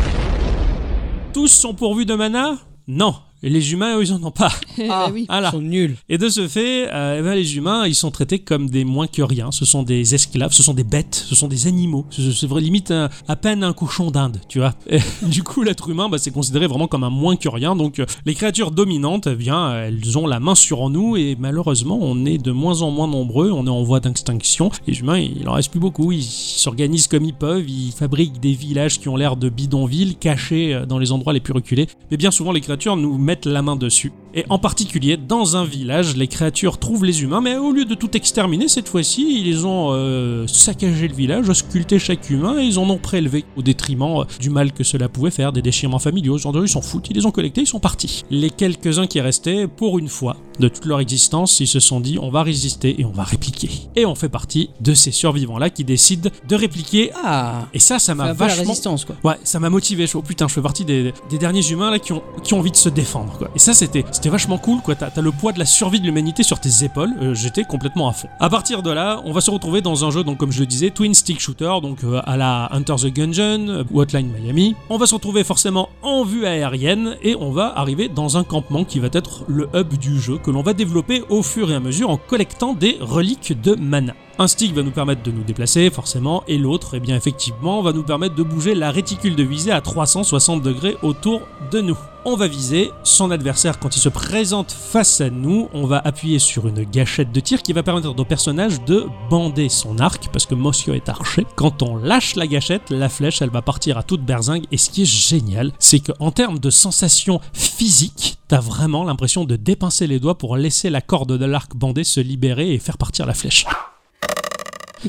Tous sont pourvus de mana? Non. Et les humains, eux, ils en ont pas. Ah, oui. Voilà. Ils sont nuls. Et de ce fait, euh, eh ben, les humains, ils sont traités comme des moins que rien. Ce sont des esclaves, ce sont des bêtes, ce sont des animaux. C'est limite un- à peine un cochon d'Inde, tu vois. Et du coup, l'être humain, bah, c'est considéré vraiment comme un moins que rien. Donc, euh, les créatures dominantes, eh bien, elles ont la main sur nous et malheureusement, on est de moins en moins nombreux. On est en voie d'extinction. Les humains, il en reste plus beaucoup. Ils s'organisent comme ils peuvent. Ils fabriquent des villages qui ont l'air de bidonvilles, cachés euh, dans les endroits les plus reculés. Mais bien souvent, les créatures nous mettent la main dessus. Et en particulier, dans un village, les créatures trouvent les humains, mais au lieu de tout exterminer, cette fois-ci, ils ont euh, saccagé le village, sculpté chaque humain et ils en ont prélevé au détriment euh, du mal que cela pouvait faire, des déchirements familiaux, genre de ils s'en foutent, ils les ont collectés, ils sont partis. Les quelques-uns qui restaient, pour une fois, de toute leur existence, ils se sont dit on va résister et on va répliquer. Et on fait partie de ces survivants-là qui décident de répliquer. Ah, Et ça, ça m'a la vachement résistance quoi. Ouais, ça m'a motivé. Je oh putain, je fais partie des, des derniers humains là qui ont, qui ont envie de se défendre. Quoi. Et ça, c'était C'était vachement cool, quoi. T'as le poids de la survie de l'humanité sur tes épaules. Euh, J'étais complètement à fond. À partir de là, on va se retrouver dans un jeu, donc comme je le disais, twin stick shooter, donc euh, à la Hunter the Gungeon euh, ou Miami. On va se retrouver forcément en vue aérienne et on va arriver dans un campement qui va être le hub du jeu que l'on va développer au fur et à mesure en collectant des reliques de mana. Un stick va nous permettre de nous déplacer, forcément, et l'autre, eh bien effectivement, va nous permettre de bouger la réticule de visée à 360 degrés autour de nous. On va viser son adversaire quand il se présente face à nous. On va appuyer sur une gâchette de tir qui va permettre au personnage de bander son arc, parce que Mossio est archer. Quand on lâche la gâchette, la flèche, elle va partir à toute berzingue. Et ce qui est génial, c'est qu'en termes de sensations physiques, t'as vraiment l'impression de dépincer les doigts pour laisser la corde de l'arc bandé se libérer et faire partir la flèche.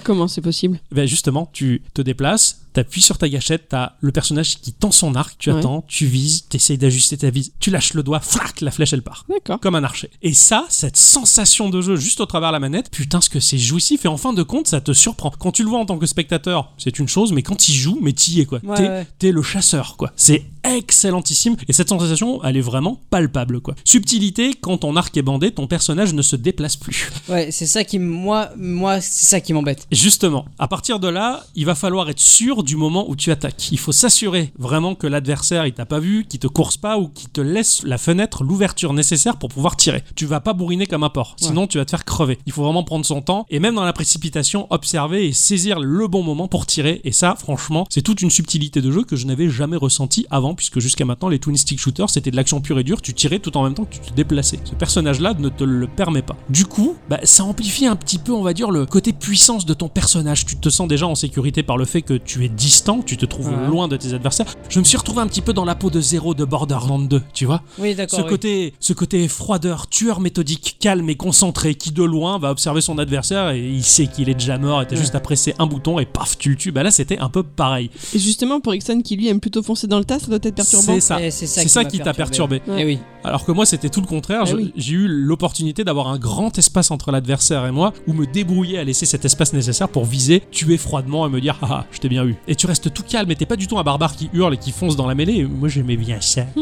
Comment c'est possible? Ben justement, tu te déplaces, t'appuies sur ta gâchette, t'as le personnage qui tend son arc, tu Ouais. attends, tu vises, t'essayes d'ajuster ta vise, tu lâches le doigt, flac, la flèche elle part. D'accord. Comme un archer. Et ça, cette sensation de jeu juste au travers la manette, putain, ce que c'est jouissif et en fin de compte, ça te surprend. Quand tu le vois en tant que spectateur, c'est une chose, mais quand il joue, mais t'y es quoi. Ouais, t'es, ouais. t'es le chasseur quoi. C'est excellentissime et cette sensation, elle est vraiment palpable quoi. Subtilité, quand ton arc est bandé, ton personnage ne se déplace plus. Ouais, c'est ça qui moi moi c'est ça qui m'embête. Justement, à partir de là, il va falloir être sûr du moment où tu attaques. Il faut s'assurer vraiment que l'adversaire il t'a pas vu, qu'il te course pas ou qu'il te laisse la fenêtre, l'ouverture nécessaire pour pouvoir tirer. Tu vas pas bourriner comme un porc, sinon tu vas te faire crever. Il faut vraiment prendre son temps et même dans la précipitation, observer et saisir le bon moment pour tirer. Et ça, franchement, c'est toute une subtilité de jeu que je n'avais jamais ressenti avant, puisque jusqu'à maintenant, les twin stick shooters c'était de l'action pure et dure. Tu tirais tout en même temps que tu te déplaçais. Ce personnage-là ne te le permet pas. Du coup, bah, ça amplifie un petit peu, on va dire, le côté puissance de ton personnage. Tu te sens déjà en sécurité par le fait que tu es distant, tu te trouves Ouais. loin de tes adversaires. Je me suis retrouvé un petit peu dans la peau de Zero de Borderlands 2, tu vois Oui, d'accord. ce oui. côté, ce côté froideur, tueur méthodique, calme et concentré, qui de loin va observer son adversaire et il sait qu'il est déjà mort et t'as Ouais. juste à presser un bouton et paf, tu le tues. Bah là, c'était un peu pareil. Et justement, pour Ixon qui lui aime plutôt foncer dans le tas, ça doit être perturbant. C'est ça. Eh, c'est ça qui ça m'a qui t'a perturbé. Eh oui. Alors que moi, c'était tout le contraire. Eh oui. J'ai eu l'opportunité d'avoir un grand espace entre l'adversaire et moi, où me débrouiller à laisser cet espace nécessaire pour viser, tuer froidement et me dire, ah, ah, je t'ai bien eu. Et tu restes tout calme et t'es pas du tout un barbare qui hurle et qui fonce dans la mêlée. Moi, j'aimais bien ça.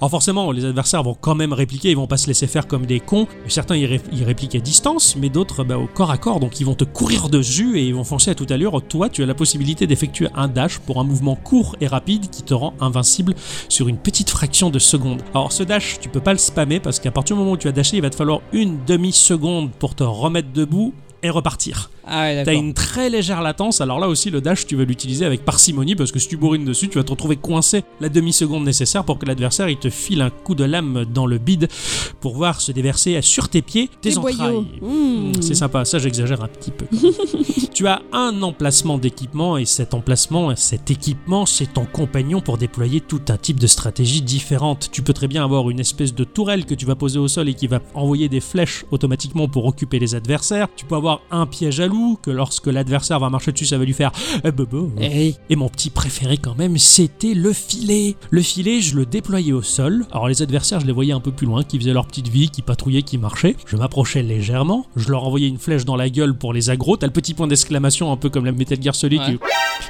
Alors forcément, les adversaires vont quand même répliquer, ils vont pas se laisser faire comme des cons. Certains ils, ré- ils répliquent à distance, mais d'autres bah, au corps à corps, donc ils vont te courir dessus et ils vont foncer à toute allure. Toi, tu as la possibilité d'effectuer un dash pour un mouvement court et rapide qui te rend invincible sur une petite fraction de seconde. Alors ce dash, tu peux pas le spammer parce qu'à partir du moment où tu as dashé, il va te falloir une demi-seconde pour te remettre debout et repartir. Ah ouais, T'as une très légère latence, alors là aussi le dash tu vas l'utiliser avec parcimonie parce que si tu bourrines dessus, tu vas te retrouver coincé la demi-seconde nécessaire pour que l'adversaire il te file un coup de lame dans le bide pour voir se déverser sur tes pieds tes entrailles. Mmh. C'est sympa, ça j'exagère un petit peu. tu as un emplacement d'équipement et cet emplacement, cet équipement, c'est ton compagnon pour déployer tout un type de stratégie différente. Tu peux très bien avoir une espèce de tourelle que tu vas poser au sol et qui va envoyer des flèches automatiquement pour occuper les adversaires. Tu peux avoir un piège à que lorsque l'adversaire va marcher dessus, ça va lui faire eh, bobo. Eh oui. Et mon petit préféré quand même, c'était le filet. Le filet, je le déployais au sol. Alors les adversaires, je les voyais un peu plus loin, qui faisaient leur petite vie, qui patrouillaient, qui marchaient. Je m'approchais légèrement, je leur envoyais une flèche dans la gueule pour les aggro. T'as le petit point d'exclamation, un peu comme la Metal Gear Solid. Ouais.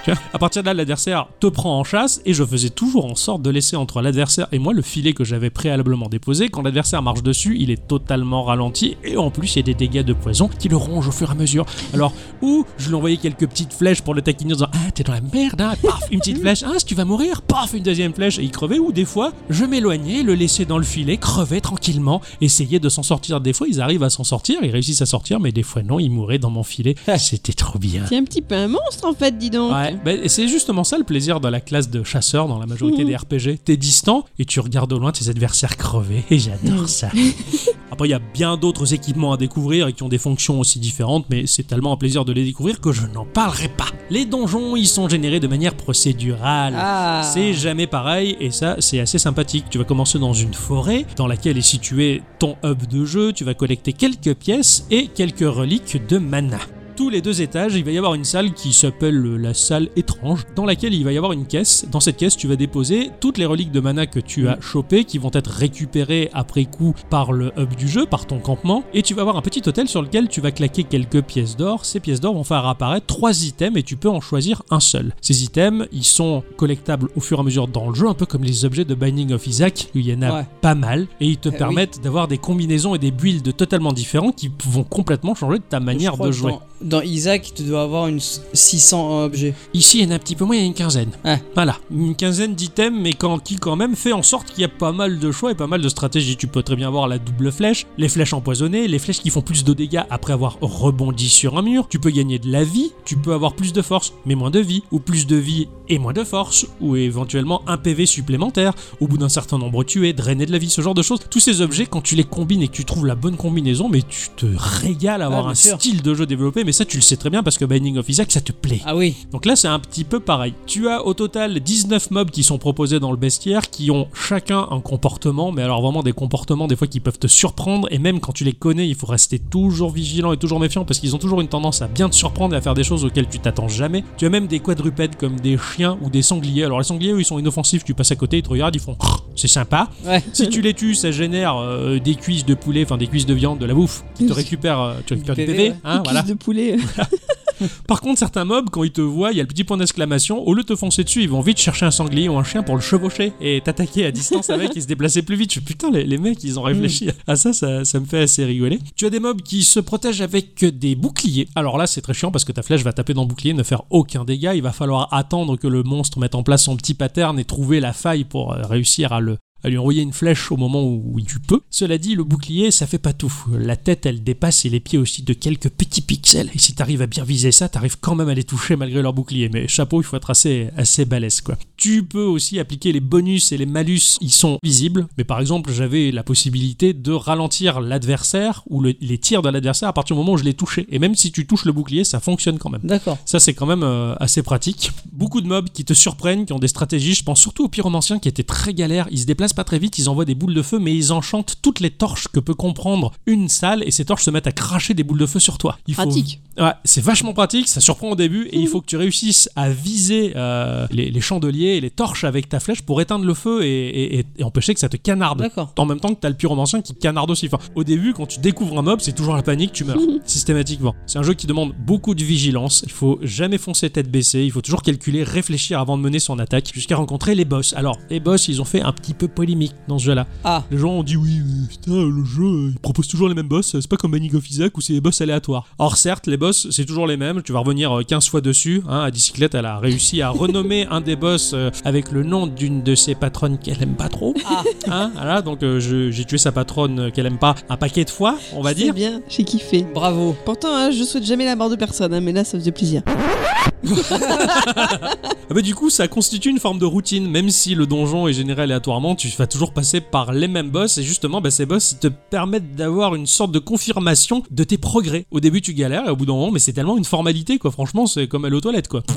qui- À partir de là, l'adversaire te prend en chasse et je faisais toujours en sorte de laisser entre l'adversaire et moi le filet que j'avais préalablement déposé. Quand l'adversaire marche dessus, il est totalement ralenti et en plus il y a des dégâts de poison qui le rongent au fur et à mesure. Alors, ou je lui envoyais quelques petites flèches pour le taquiner en disant Ah, t'es dans la merde, hein Paf, une petite flèche. Ah, si tu vas mourir, paf, une deuxième flèche et il crevait. Ou des fois, je m'éloignais, le laissais dans le filet, crever tranquillement, essayer de s'en sortir. Des fois, ils arrivent à s'en sortir, ils réussissent à sortir, mais des fois, non, ils mouraient dans mon filet. C'était trop bien. C'est un petit peu un monstre en fait, dis donc. Ouais, bah, c'est justement ça le plaisir de la classe de chasseurs dans la majorité des RPG. T'es distant et tu regardes au loin tes adversaires crever et j'adore ça. Après, il y a bien d'autres équipements à découvrir et qui ont des fonctions aussi différentes, mais c'est tellement un plaisir de les découvrir que je n'en parlerai pas. Les donjons, ils sont générés de manière procédurale. Ah. C'est jamais pareil et ça c'est assez sympathique. Tu vas commencer dans une forêt dans laquelle est situé ton hub de jeu, tu vas collecter quelques pièces et quelques reliques de mana. Tous les deux étages, il va y avoir une salle qui s'appelle la salle étrange, dans laquelle il va y avoir une caisse. Dans cette caisse, tu vas déposer toutes les reliques de mana que tu as chopées, qui vont être récupérées après coup par le hub du jeu, par ton campement. Et tu vas avoir un petit hôtel sur lequel tu vas claquer quelques pièces d'or. Ces pièces d'or vont faire apparaître trois items et tu peux en choisir un seul. Ces items, ils sont collectables au fur et à mesure dans le jeu, un peu comme les objets de Binding of Isaac, où il y en a Ouais. pas mal, et ils te Eh oui. permettent d'avoir des combinaisons et des builds totalement différents qui vont complètement changer ta manière de jouer. Dans, dans Isaac, tu dois avoir une 600 objets. Ici, il y en a un petit peu moins, il y a une quinzaine. Voilà, une quinzaine d'items, mais quand, qui quand même fait en sorte qu'il y a pas mal de choix et pas mal de stratégies. Tu peux très bien avoir la double flèche, les flèches empoisonnées, les flèches qui font plus de dégâts après avoir rebondi sur un mur. Tu peux gagner de la vie, tu peux avoir plus de force, mais moins de vie, ou plus de vie et moins de force, ou éventuellement un PV supplémentaire, au bout d'un certain nombre tués, drainer de la vie, ce genre de choses. Tous ces objets, quand tu les combines et que tu trouves la bonne combinaison, mais tu te régales à avoir Ah, un sûr. style de jeu développé, mais ça tu le sais très bien parce que Binding of Isaac, ça te plaît. Ah oui, Donc là, c'est un petit peu pareil. Tu as au total 19 mobs qui sont proposés dans le bestiaire, qui ont chacun un comportement, mais alors vraiment des comportements des fois qui peuvent te surprendre, et même quand tu les connais, il faut rester toujours vigilant et toujours méfiant, parce qu'ils ont toujours une tendance à bien te surprendre et à faire des choses auxquelles tu t'attends jamais. Tu as même des quadrupèdes comme des chiens ou des sangliers. Alors les sangliers, eux, ils sont inoffensifs, tu passes à côté, ils te regardent, ils font c'est sympa. ouais. Si tu les tues, ça génère euh, des cuisses de poulet, enfin des cuisses de viande, de la bouffe, qui te Oui. récupèrent, euh, tu récupères du PV, hein, voilà. de poulet. Par contre, certains mobs, quand ils te voient, il y a le petit point d'exclamation. Au lieu de te foncer dessus, ils vont vite chercher un sanglier ou un chien pour le chevaucher et t'attaquer à distance avec et se déplacer plus vite. Putain, les, les mecs, ils ont réfléchi à ça, ça, ça me fait assez rigoler. Tu as des mobs qui se protègent avec des boucliers. Alors là, c'est très chiant parce que ta flèche va taper dans le bouclier, ne faire aucun dégât. Il va falloir attendre que le monstre mette en place son petit pattern et trouver la faille pour euh, réussir à le à lui envoyer une flèche au moment où tu peux. Cela dit, le bouclier, ça fait pas tout. La tête, elle dépasse et les pieds aussi de quelques petits pixels. Et si t'arrives à bien viser ça, t'arrives quand même à les toucher malgré leur bouclier. Mais chapeau, il faut être assez, assez balèze, quoi. Tu peux aussi appliquer les bonus et les malus, ils sont visibles. Mais par exemple, j'avais la possibilité de ralentir l'adversaire ou le- les tirs de l'adversaire à partir du moment où je l'ai touché. Et même si tu touches le bouclier, ça fonctionne quand même. D'accord. Ça, c'est quand même euh, assez pratique. Beaucoup de mobs qui te surprennent, qui ont des stratégies. Je pense surtout aux pyromanciens qui étaient très galères. Ils se déplacent pas très vite, ils envoient des boules de feu, mais ils enchantent toutes les torches que peut comprendre une salle et ces torches se mettent à cracher des boules de feu sur toi. Ouais, c'est vachement pratique, ça surprend au début et il faut que tu réussisses à viser euh, les, les chandeliers et les torches avec ta flèche pour éteindre le feu et, et- et- et empêcher que ça te canarde. D'accord. En même temps que t'as le pyromancien qui canarde aussi. Enfin, au début, quand tu découvres un mob, c'est toujours la panique, tu meurs systématiquement. C'est un jeu qui demande beaucoup de vigilance. Il faut jamais foncer tête baissée. Il faut toujours calculer, réfléchir avant de mener son attaque jusqu'à rencontrer les boss. Alors, les boss, ils ont fait un petit peu polémique dans ce jeu-là. Ah, Les gens ont dit oui, putain, le jeu, il propose toujours les mêmes boss. C'est pas comme Binding of Isaac où c'est des boss aléatoires. Or, certes, les boss, c'est toujours les mêmes. Tu vas revenir euh, 15 fois dessus. Hein, à bicyclette, elle a réussi à renommer un des boss euh, avec le nom d'une de ses patronnes qu'elle aime pas trop. ah. Hein, voilà, donc euh, j'ai tué sa patronne euh, qu'elle aime pas un paquet de fois, on va C'est dire. bien, j'ai kiffé. bravo. Pourtant, hein, je souhaite jamais la mort de personne, hein, mais là, ça faisait plaisir. Ah bah, du coup, ça constitue une forme de routine, même si le donjon est généré aléatoirement, tu vas toujours passer par les mêmes boss, et justement, bah, ces boss, ils te permettent d'avoir une sorte de confirmation de tes progrès. Au début, tu galères, et au bout d'un moment, mais c'est tellement une formalité, quoi. Franchement, c'est comme aller aux toilettes, quoi.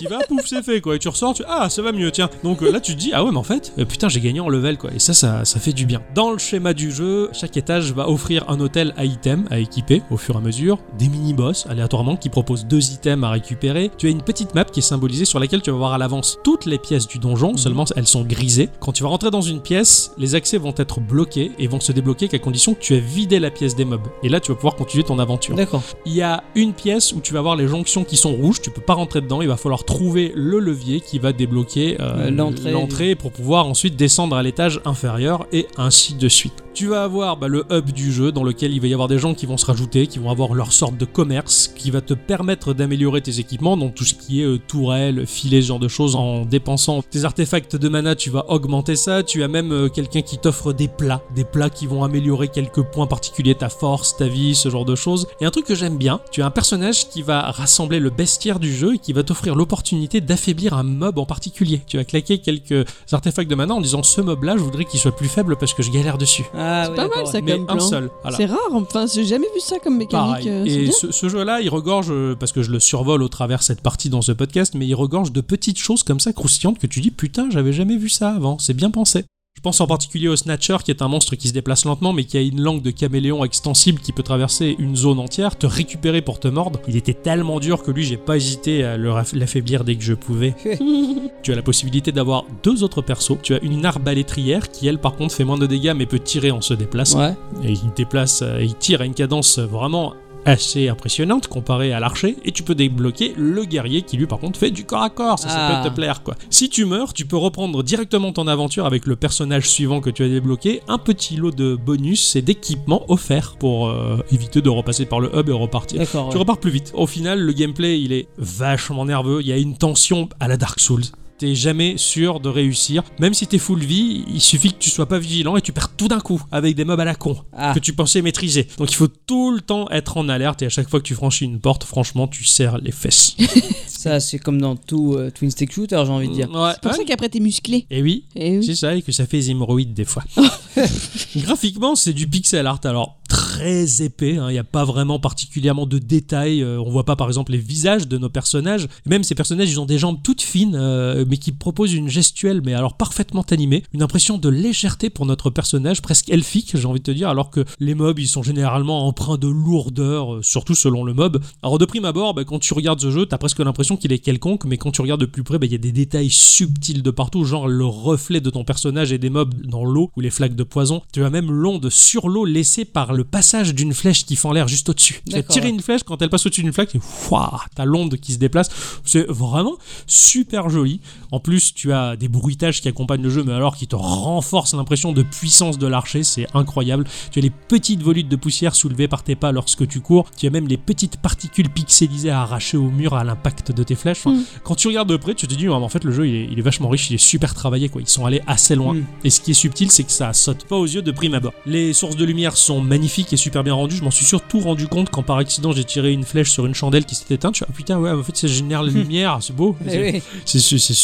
Tu vas, pouf, c'est fait, quoi. Et tu ressors, tu ah, ça va mieux, tiens. Donc euh, là, tu te dis, ah ouais, mais en fait, euh, putain, j'ai gagné en level, quoi. Et ça, ça, ça fait du bien. Dans le schéma du jeu, chaque étage va offrir un hôtel à items à équiper au fur et à mesure, des mini-boss aléatoirement qui proposent deux items à récupérer. Tu as une petite map qui est symbolisée sur laquelle tu vas voir à l'avance toutes les pièces du donjon, seulement elles sont grisées. Quand tu vas rentrer dans une pièce, les accès vont être bloqués et vont se débloquer qu'à condition que tu aies vidé la pièce des mobs. Et là, tu vas pouvoir continuer ton aventure. D'accord. Il y a une pièce où tu vas voir les jonctions qui sont rouges, tu peux pas rentrer dedans, il va falloir trouver le levier qui va débloquer euh, l'entrée. l'entrée pour pouvoir ensuite descendre à l'étage inférieur et ainsi de suite. Tu vas avoir bah, le hub du jeu dans lequel il va y avoir des gens qui vont se rajouter, qui vont avoir leur sorte de commerce, qui va te permettre d'améliorer tes équipements, donc tout ce qui est euh, tourelle, filet, ce genre de choses, en dépensant tes artefacts de mana, tu vas augmenter ça. Tu as même euh, quelqu'un qui t'offre des plats, des plats qui vont améliorer quelques points particuliers, ta force, ta vie, ce genre de choses. Et un truc que j'aime bien, tu as un personnage qui va rassembler le bestiaire du jeu et qui va t'offrir l'opportunité d'affaiblir un mob en particulier. Tu vas claquer quelques artefacts de mana en disant ce mob là, je voudrais qu'il soit plus faible parce que je galère dessus. Ah, C'est oui, pas mal, ça. Mais comme un seul. Voilà. C'est rare, enfin, j'ai jamais vu ça comme mécanique. Pareil. euh, Et bien. ce, ce jeu-là, il regorge, euh, parce que je le survole au travers cette partie dans ce podcast, mais il regorge de petites choses comme ça croustillantes que tu dis putain, j'avais jamais vu ça avant, c'est bien pensé. Je pense en particulier au Snatcher, qui est un monstre qui se déplace lentement, mais qui a une langue de caméléon extensible qui peut traverser une zone entière, te récupérer pour te mordre. Il était tellement dur que lui, j'ai pas hésité à l'affaiblir dès que je pouvais. tu as la possibilité d'avoir deux autres persos. Tu as une arbalétrière qui, elle, par contre, fait moins de dégâts, mais peut tirer en se déplaçant. Ouais. Et il déplace, euh, il tire à une cadence vraiment assez impressionnante comparée à l'archer et tu peux débloquer le guerrier qui lui par contre fait du corps à corps ça, ça Ah. peut te plaire quoi si tu meurs tu peux reprendre directement ton aventure avec le personnage suivant que tu as débloqué un petit lot de bonus et d'équipements offerts pour euh, éviter de repasser par le hub et repartir tu ouais. repars plus vite. Au final, le gameplay, il est vachement nerveux. Il y a une tension à la Dark Souls. T'es jamais sûr de réussir. Même si t'es full vie, il suffit que tu sois pas vigilant et tu perds tout d'un coup avec des mobs à la con Ah. que tu pensais maîtriser. Donc il faut tout le temps être en alerte et à chaque fois que tu franchis une porte, franchement, tu serres les fesses. Ça, c'est comme dans tout euh, Twin Stick Shooter, j'ai envie de dire. Ouais. C'est pour ça qu'après t'es musclé. Et oui, Eh oui. c'est ça, et que ça fait des hémorroïdes des fois. Graphiquement, c'est du pixel art, alors très épais, hein, il n'y a pas vraiment particulièrement de détails, euh, on voit pas par exemple les visages de nos personnages, même ces personnages, ils ont des jambes toutes fines, euh, mais qui proposent une gestuelle, mais alors parfaitement animée, une impression de légèreté pour notre personnage, presque elfique, j'ai envie de te dire, alors que les mobs, ils sont généralement empreints de lourdeur, euh, surtout selon le mob. Alors de prime abord, bah, quand tu regardes ce jeu, t'as presque l'impression qu'il est quelconque, mais quand tu regardes de plus près, bah, il y a des détails subtils de partout, genre le reflet de ton personnage et des mobs dans l'eau ou les flaques de poison. Tu as même l'onde sur l'eau laissée par le passage d'une flèche qui fend l'air juste au-dessus. Tu tirer ouais. une flèche, quand elle passe au-dessus d'une flaque, ouah, t'as l'onde qui se déplace. C'est vraiment super joli. En plus, tu as des bruitages qui accompagnent le jeu, mais alors qui te renforcent l'impression de puissance de l'archer, c'est incroyable. Tu as les petites volutes de poussière soulevées par tes pas lorsque tu cours. Tu as même les petites particules pixelisées à arracher au mur à l'impact de tes flèches. Enfin, Mm. Quand tu regardes de près, tu te dis, Ah, en fait, le jeu, il est, il est vachement riche, il est super travaillé, quoi. Ils sont allés assez loin. Mm. Et ce qui est subtil, c'est que ça saute pas aux yeux de prime abord. Les sources de lumière sont magnifiques et super bien rendues. Je m'en suis surtout rendu compte quand par accident j'ai tiré une flèche sur une chandelle qui s'était éteinte. Je suis ah putain, ouais, en fait, ça génère la lumière, c'est beau. Eh C'est- oui.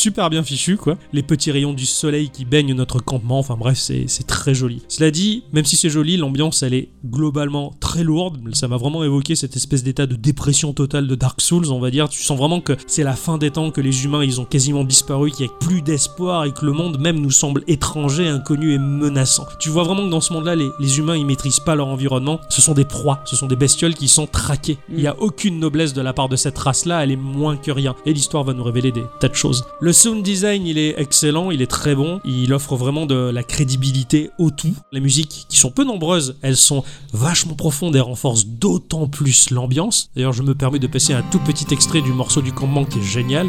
Super bien fichu, quoi. Les petits rayons du soleil qui baignent notre campement, enfin bref, c'est c'est très joli. Cela dit, même si c'est joli, l'ambiance, elle est globalement très lourde. Ça m'a vraiment évoqué cette espèce d'état de dépression totale de Dark Souls, on va dire. Tu sens vraiment que c'est la fin des temps, que les humains, ils ont quasiment disparu, qu'il n'y a plus d'espoir et que le monde même nous semble étranger, inconnu et menaçant. Tu vois vraiment que dans ce monde-là, les, les humains, ils maîtrisent pas leur environnement. Ce sont des proies, ce sont des bestioles qui sont traquées. Il n'y a aucune noblesse de la part de cette race-là, elle est moins que rien. Et l'histoire va nous révéler des tas de choses. Le sound design, il est excellent, il est très bon, il offre vraiment de la crédibilité au tout. Les musiques, qui sont peu nombreuses, elles sont vachement profondes et renforcent d'autant plus l'ambiance. D'ailleurs, je me permets de passer un tout petit extrait du morceau du campement qui est génial.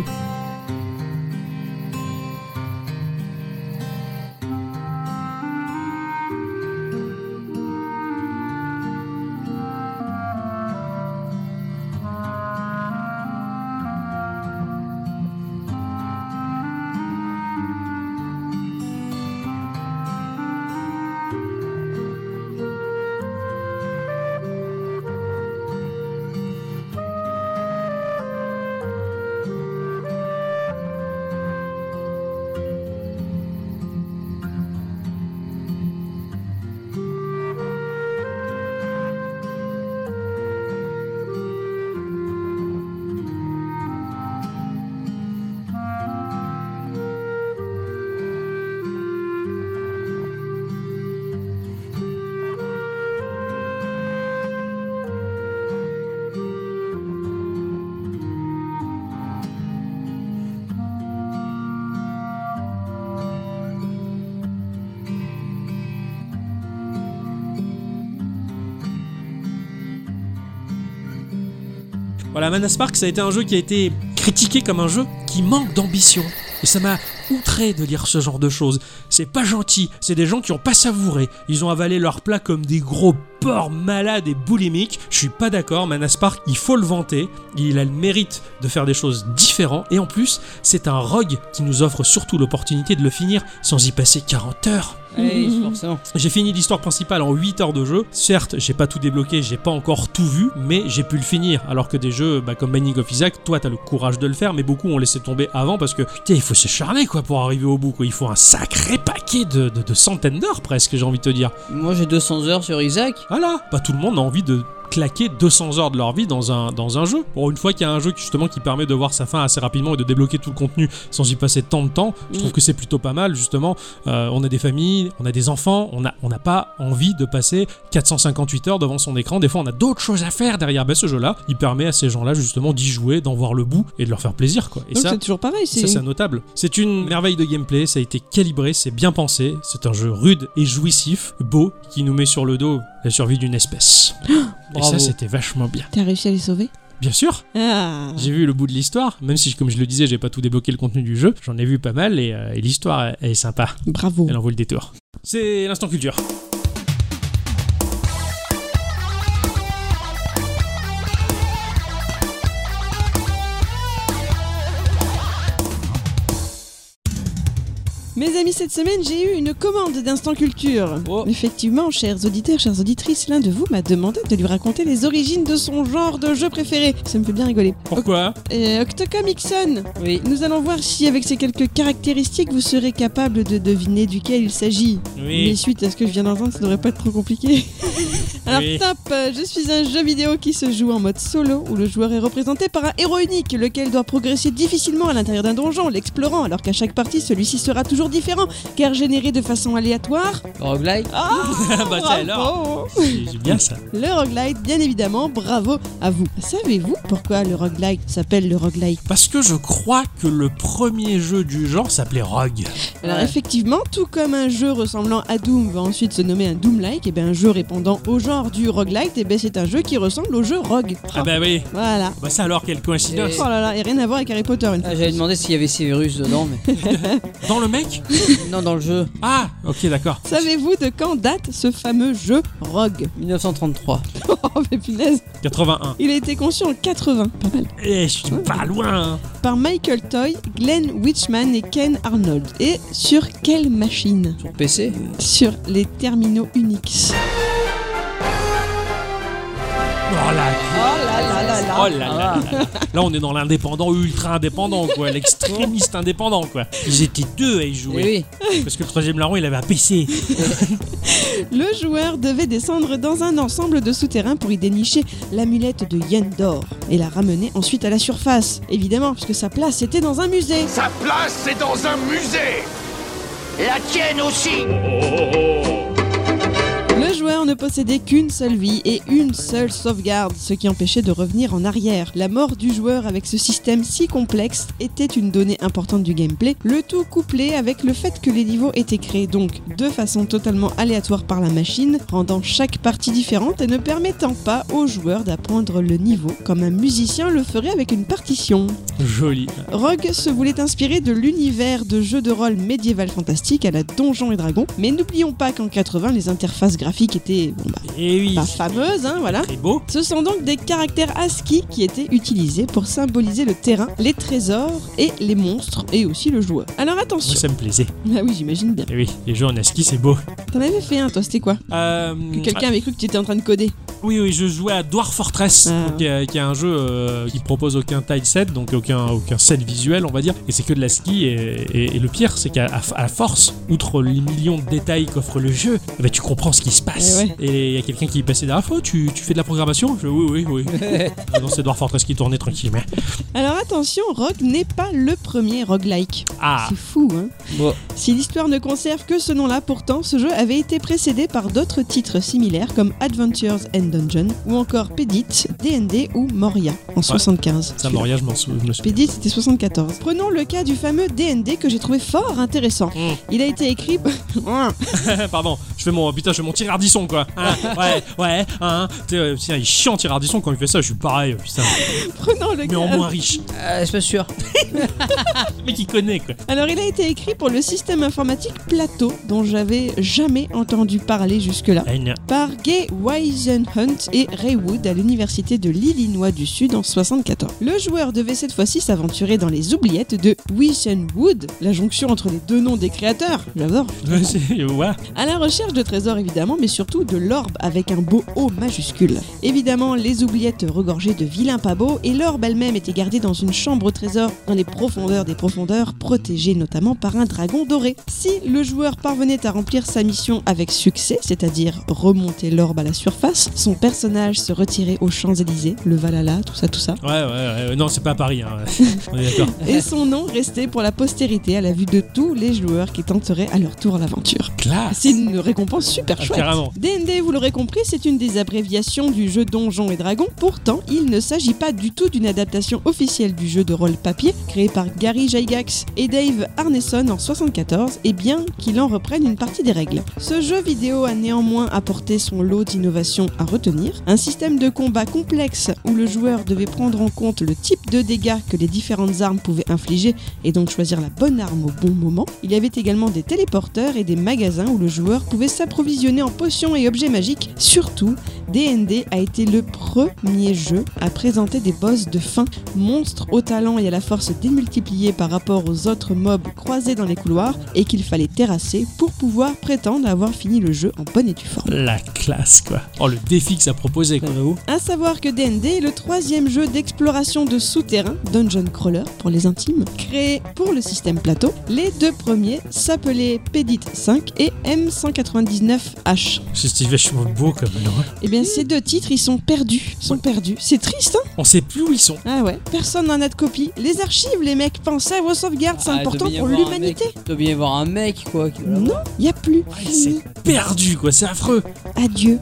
Voilà, Mana Spark, ça a été un jeu qui a été critiqué comme un jeu qui manque d'ambition. Et ça m'a outré de lire ce genre de choses. C'est pas gentil, c'est des gens qui ont pas savouré. Ils ont avalé leur plat comme des gros porcs malades et boulimiques. Je suis pas d'accord, Mana Spark, il faut le vanter. Il a le mérite de faire des choses différentes. Et en plus, c'est un rogue qui nous offre surtout l'opportunité de le finir sans y passer 40 heures. Forcément. J'ai fini l'histoire principale en 8 heures de jeu. Certes, j'ai pas tout débloqué, j'ai pas encore tout vu, mais j'ai pu le finir. Alors que des jeux bah, comme Binding of Isaac, toi t'as le courage de le faire, mais beaucoup ont laissé tomber avant parce que putain, il faut se charner quoi pour arriver au bout. Quoi. Il faut un sacré paquet de, de- de centaines d'heures presque, j'ai envie de te dire. Moi j'ai 200 heures sur Isaac. Voilà, pas tout le monde a envie de claquer 200 heures de leur vie dans un, dans un jeu. Pour une fois qu'il y a un jeu qui, justement qui permet de voir sa fin assez rapidement et de débloquer tout le contenu sans y passer tant de temps, je trouve Mm. que c'est plutôt pas mal justement. Euh, on a des familles, on a des enfants, on n'a on n'a pas envie de passer 458 heures devant son écran. Des fois, on a d'autres choses à faire derrière. Ben, ce jeu-là, il permet à ces gens-là justement d'y jouer, d'en voir le bout et de leur faire plaisir. Quoi. Et Donc ça, c'est toujours pareil. ça, C'est c'est notable. C'est une merveille de gameplay, ça a été calibré, c'est bien pensé. C'est un jeu rude et jouissif, beau, qui nous met sur le dos la survie d'une espèce. et Bravo. ça, c'était vachement bien. T'as réussi à les sauver? Bien sûr, Ah. j'ai vu le bout de l'histoire, même si, comme je le disais, j'ai pas tout débloqué le contenu du jeu. J'en ai vu pas mal et, euh, et l'histoire est sympa. Bravo. Elle en vaut le détour. C'est l'instant culture. Mes amis, cette semaine, j'ai eu une commande d'Instant Culture. Oh. Effectivement, chers auditeurs, chères auditrices, l'un de vous m'a demandé de lui raconter les origines de son genre de jeu préféré. Ça me fait bien rigoler. Pourquoi Euh, Octocom Ixon, Oui. nous allons voir si, avec ces quelques caractéristiques, vous serez capable de deviner duquel il s'agit. Mais suite à ce que je viens d'entendre, ça devrait pas être trop compliqué. Alors Oui. top, euh, je suis un jeu vidéo qui se joue en mode solo où le joueur est représenté par un héros unique, lequel doit progresser difficilement à l'intérieur d'un donjon, l'explorant, alors qu'à chaque partie celui-ci sera toujours différent, car généré de façon aléatoire. Roguelike Ah bah ça alors bravo J'ai bien ça. Le roguelite, bien évidemment, bravo à vous. Savez-vous pourquoi le roguelite s'appelle le roguelite? Parce que je crois que le premier jeu du genre s'appelait Rogue. Alors Ouais. effectivement, tout comme un jeu ressemblant à Doom va ensuite se nommer un Doom-like, et bien un jeu répondant au genre du roguelite, et ben c'est un jeu qui ressemble au jeu Rogue. Ah bah oui. Voilà. Bah ça alors, quelle coïncidence. Oh là là, et rien à voir avec Harry Potter une fois. Ah, J'avais demandé s'il y avait Severus dedans, mais Dans le mec? non, dans le jeu. Ah, ok, d'accord. Savez-vous de quand date ce fameux jeu Rogue 1933. Oh mais punaise 81. Il a été conçu en 80, pas mal, Eh, je suis pas loin. hein. par Michael Toy, Glenn Witchman et Ken Arnold. Et sur quelle machine? Sur PC Sur les terminaux Unix. Oh là, Oh là là là là oh là là là là. Là, on est dans l'indépendant ultra indépendant, quoi. L'extrémiste indépendant, quoi. Ils étaient deux à y jouer. Eh oui. Parce que le troisième larron, il avait un PC. Le joueur devait descendre dans un ensemble de souterrains pour y dénicher l'amulette de Yendor et la ramener ensuite à la surface. Évidemment, puisque sa place était dans un musée. Sa place, c'est dans un musée La tienne aussi Le joueur ne possédait qu'une seule vie et une seule sauvegarde, ce qui empêchait de revenir en arrière. La mort du joueur avec ce système si complexe était une donnée importante du gameplay, le tout couplé avec le fait que les niveaux étaient créés donc de façon totalement aléatoire par la machine, rendant chaque partie différente et ne permettant pas au joueur d'apprendre le niveau comme un musicien le ferait avec une partition. Joli. Rogue se voulait inspirer de l'univers de jeux de rôle médiéval fantastique à la Donjons et Dragons, mais n'oublions pas qu'en 80, les interfaces graphiques étaient bon, bah, Et oui. pas fameuses, hein, voilà. Très beau. Ce sont donc des caractères ASCII qui étaient utilisés pour symboliser le terrain, les trésors et les monstres, et aussi le joueur. Alors Moi, attention. ça me plaisait. Ah oui, j'imagine bien. Et oui, les jeux en ASCII, c'est beau. T'en avais fait un, toi, c'était quoi? Euh, Que quelqu'un avait cru que tu étais en train de coder. Oui, oui, je jouais à Dwarf Fortress, Ah. donc, qui, est, qui est un jeu euh, qui propose aucun tile set, donc aucun, aucun set visuel, on va dire, et c'est que de la ski. Et, et- et le pire, c'est qu'à à- à force, outre les millions de détails qu'offre le jeu, eh ben, tu comprends ce qui se passe. Eh Et il y a quelqu'un qui passait derrière, oh, tu, tu fais de la programmation Je fais, oui, oui, oui. Ah non, c'est Dwarf Fortress qui tournait tranquillement. Alors attention, Rogue n'est pas le premier roguelike. Ah, C'est fou, hein Bon, Si l'histoire ne conserve que ce nom-là, pourtant, ce jeu avait été précédé par d'autres titres similaires comme Adventures and Dungeon ou encore Pedit, D&D ou Moria en 75. ça, Moria, je m'en souviens. Pedit, c'était 74. Prenons le cas du fameux D&D que j'ai trouvé fort intéressant. Mm. Il a été écrit... Pardon, je fais mon putain, je fais mon tirardisson quoi. Hein, ouais, ouais, hein. Euh, Putain, il est chiant tirardisson quand il fait ça, je suis pareil, putain. Prenons le Mais en moins riche. euh, je suis pas sûr. Le mec il connaît quoi. Alors il a été écrit pour le système informatique Plateau, dont j'avais jamais entendu parler jusque-là. Ah, par Gay Wisenhunt et Ray Wood à l'université de l'Illinois du Sud en 74. Le joueur devait cette fois-ci s'aventurer dans les oubliettes de Wisenwood, la jonction entre les deux noms des créateurs, j'adore, Ouais, c'est- ouais. à la recherche de trésors évidemment, mais surtout de l'orbe avec un beau O majuscule. Évidemment, les oubliettes regorgeaient de vilains pas beaux et l'orbe elle-même était gardée dans une chambre au trésor dans les profondeurs des profondeurs, protégée notamment par un dragon doré. Si le joueur parvenait à remplir sa mission avec succès, c'est-à-dire remonter l'orbe à la surface, son personnage se retirait aux Champs-Élysées, le Valhalla, tout ça, tout ça. Ouais, ouais, ouais. Non, c'est pas à Paris. Hein. On est d'accord. Et son nom restait pour la postérité à la vue de tous les joueurs qui tenteraient à leur tour l'aventure. Classe. C'est une récompense super Ah, chouette. D&D, vous l'aurez compris, c'est une des abréviations du jeu Donjons et Dragons. Pourtant, il ne s'agit pas du tout d'une adaptation officielle du jeu de rôle papier créé par Gary Gygax et Dave Arneson en 74, et bien qu'il en reprenne une partie des règles. Ce jeu vidéo a néanmoins apporté son lot d'innovations à retenir. Un système de combat complexe où le joueur devait prendre en compte le type de dégâts que les différentes armes pouvaient infliger et donc choisir la bonne arme au bon moment. Il y avait également des téléporteurs et des magasins où le joueur pouvait s'approvisionner en potions et objets magiques. Surtout, D&D a été le premier jeu à présenter des boss de fin, monstres au talent et à la force démultipliés par rapport aux autres mobs croisés dans les couloirs et qu'il fallait terrasser pour pouvoir prétendre avoir fini le jeu en bonne et due forme. La classe, quoi. Oh, le défi que ça proposait, quoi. À savoir que D&D est le troisième jeu d'exploration de souterrain, Dungeon Crawler pour les intimes, créé pour le système plateau. Les deux premiers s'appelaient Pedit 5 et M199H. C'est vachement beau comme nom. hein. Eh bien, ces deux titres, ils sont perdus. Ils sont perdus. C'est triste, hein On sait plus où ils sont. Ah ouais, personne n'en a de copie. Les archives, les mecs, pensez à vos sauvegardes, c'est Ah, il important pour l'humanité. Il doit bien y avoir un mec, quoi. Qui. Non, y a plus. Ouais, c'est perdu, quoi. C'est affreux. Adieu.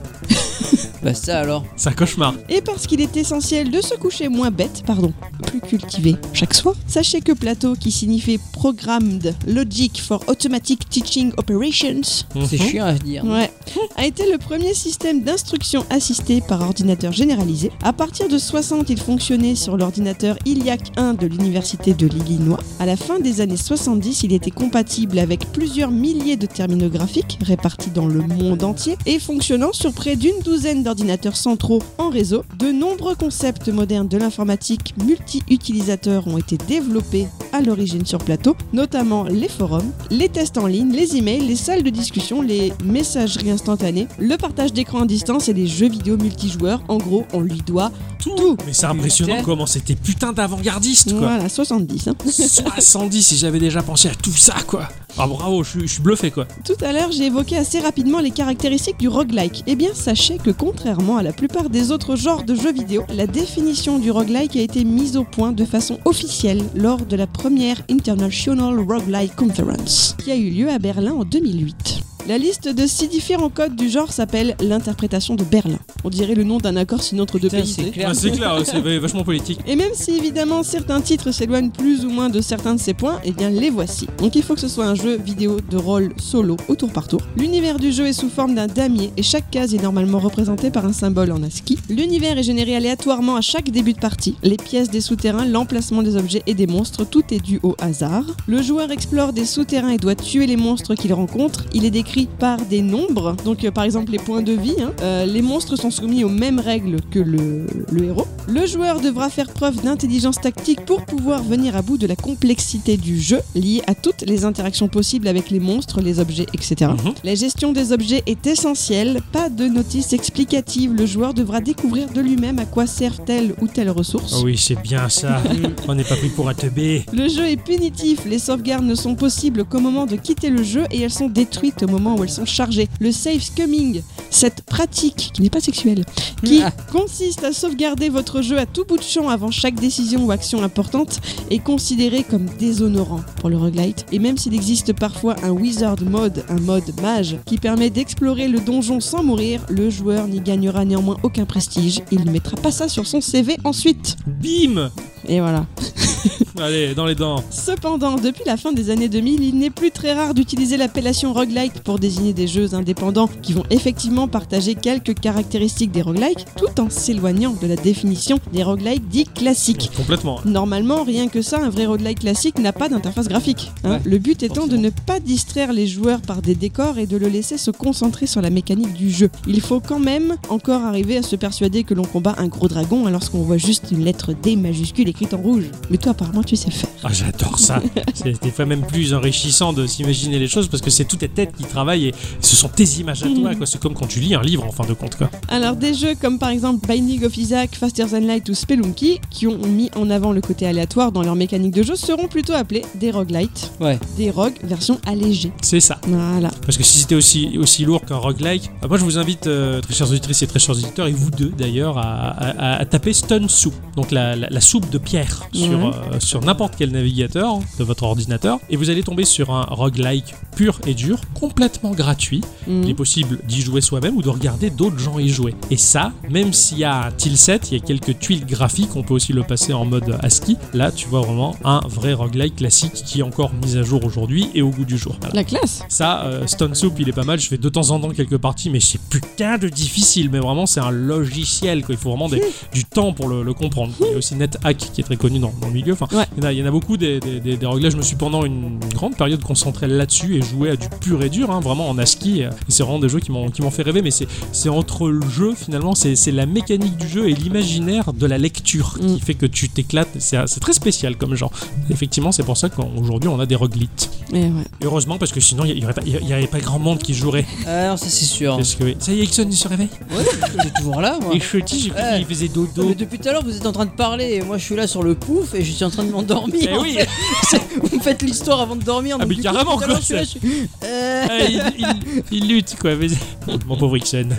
Bah, ça alors. C'est un cauchemar. Et parce qu'il est essentiel de se coucher moins bête, pardon, plus cultivé chaque soir, sachez que Plateau, qui signifie Programmed Logic for Automatic Teaching Operations, C'est Mhm. chiant à dire. ouais, a été le premier système d'instruction assistée par ordinateur généralisé. À partir de 60, il fonctionnait sur l'ordinateur Iliac 1 de l'Université de l'Illinois. À la fin des années 70, il était compatible avec plusieurs milliers de terminaux graphiques répartis dans le monde entier et fonctionnant sur près d'une douzaine d'ordinateurs centraux en réseau. De nombreux concepts modernes de l'informatique multi-utilisateurs ont été développés à l'origine sur plateau, notamment les forums, les tests en ligne, les emails, les salles de discussion, les messageries instantanées, le partage d'écran à distance et les jeux vidéo multijoueurs. En gros, on lui doit tout. Mais c'est impressionnant comment c'était putain d'avant-gardiste, quoi. Voilà, 70. hein. 70 si j'avais déjà pensé à tout ça, quoi. Ah, bravo, je suis- je suis bluffé, quoi. Tout à l'heure, j'ai évoqué assez rapidement les caractéristiques du roguelike. Eh bien, sachez que contrairement à la plupart des autres genres de jeux vidéo, la définition du roguelike a été mise au point de façon officielle lors de la première International Roguelike Conference, qui a eu lieu à Berlin en 2008. La liste de six différents codes du genre s'appelle l'interprétation de Berlin. On dirait le nom d'un accord signé entre deux pays. Ah, c'est clair, c'est vachement politique. Et même si évidemment certains titres s'éloignent plus ou moins de certains de ces points, eh bien les voici. Donc il faut que ce soit un jeu vidéo de rôle solo au tour par tour. L'univers du jeu est sous forme d'un damier et chaque case est normalement représentée par un symbole en ASCII. L'univers est généré aléatoirement à chaque début de partie. Les pièces des souterrains, l'emplacement des objets et des monstres, tout est dû au hasard. Le joueur explore des souterrains et doit tuer les monstres qu'il rencontre. Il est décrit par des nombres, donc euh, par exemple les points de vie. hein. Euh, les monstres sont soumis aux mêmes règles que le, le héros. Le joueur devra faire preuve d'intelligence tactique pour pouvoir venir à bout de la complexité du jeu liée à toutes les interactions possibles avec les monstres, les objets, etc. Mhm. La gestion des objets est essentielle, pas de notice explicative, le joueur devra découvrir de lui-même à quoi sert telle ou telle ressource. Ah oui, c'est bien ça. On n'est pas pris pour un teubé. Le jeu est punitif, les sauvegardes ne sont possibles qu'au moment de quitter le jeu et elles sont détruites au moment où elles sont chargées. Le save scumming, cette pratique qui n'est pas sexuelle, qui Ah. consiste à sauvegarder votre jeu à tout bout de champ avant chaque décision ou action importante, est considéré comme déshonorant pour le roguelite. Et même s'il existe parfois un wizard mode, un mode mage, qui permet d'explorer le donjon sans mourir, le joueur n'y gagnera néanmoins aucun prestige. Il ne mettra pas ça sur son CV ensuite. Bim Et voilà. Allez, dans les dents. Cependant, depuis la fin des années 2000, il n'est plus très rare d'utiliser l'appellation roguelike pour désigner des jeux indépendants qui vont effectivement partager quelques caractéristiques des roguelikes tout en s'éloignant de la définition des roguelikes dits classiques. Complètement. Normalement, rien que ça, un vrai roguelike classique n'a pas d'interface graphique. hein. Ouais, le but étant de ne pas distraire les joueurs par des décors et de le laisser se concentrer sur la mécanique du jeu. Il faut quand même encore arriver à se persuader que l'on combat un gros dragon hein, lorsqu'on voit juste une lettre D majuscule écrite en rouge. Mais toi, apparemment, tu sais faire. Ah, j'adore ça. c'est des fois même plus enrichissant de s'imaginer les choses parce que c'est toutes tes têtes qui et ce sont tes images à toi. quoi. C'est comme quand tu lis un livre en fin de compte. Quoi. Alors des jeux comme par exemple Binding of Isaac, Faster Than Light ou Spelunky, qui ont mis en avant le côté aléatoire dans leur mécanique de jeu, seront plutôt appelés des roguelites, Ouais. des rogues version allégée. C'est ça. Voilà. Parce que si c'était aussi, aussi lourd qu'un roguelike, bah, moi je vous invite, euh, très chers auditrices et très chers auditeurs, et vous deux d'ailleurs, à, à- à taper Stone Soup, donc la, la- la soupe de pierre, sur, euh, sur n'importe quel navigateur de votre ordinateur, et vous allez tomber sur un roguelike pur et dur, complètement gratuit. Mhm. Il est possible d'y jouer soi-même ou de regarder d'autres gens y jouer. Et ça, même s'il y a un tilset, il y a quelques tuiles graphiques, on peut aussi le passer en mode ASCII. Là, tu vois vraiment un vrai roguelike classique qui est encore mis à jour aujourd'hui et au goût du jour. Voilà. La classe. Ça, euh, Stone Soup, il est pas mal. Je fais de temps en temps quelques parties, mais c'est putain de difficile. Mais vraiment, c'est un logiciel. Quoi. Il faut vraiment des- du temps pour le, le comprendre. Il y a aussi NetHack qui est très connu dans, dans le milieu. Enfin, Ouais. il, y en a, il y en a beaucoup des, des, des, des réglages. Je me suis pendant une grande période concentré là-dessus et joué à du pur et dur, hein, vraiment en ASCII. Et c'est vraiment des jeux qui m'ont qui m'ont fait rêver. Mais c'est c'est entre le jeu, finalement, c'est c'est la mécanique du jeu et l'imaginaire de la lecture qui Mm. fait que tu t'éclates. C'est c'est très spécial comme genre. Effectivement, c'est pour ça qu'aujourd'hui, on a des roguelites. Et ouais. Heureusement, parce que sinon, il n'y aurait, pas- aurait grand monde qui jouerait. Ah non, ça c'est sûr. Parce que, ça y est, Ixon, il se réveille. Ouais, il est toujours là, moi. Et Chuty, j'ai cru Ouais. qu'il faisait Non, dodo. mais depuis tout à l'heure, vous êtes en train de parler et moi je suis là sur le pouf et je suis en train de m'endormir. Eh oui. Vous me faites l'histoire avant de dormir. Ah, mais carrément, quoi, je suis là, je suis- Euh, il, il- il lutte, quoi. Mon pauvre Ixon.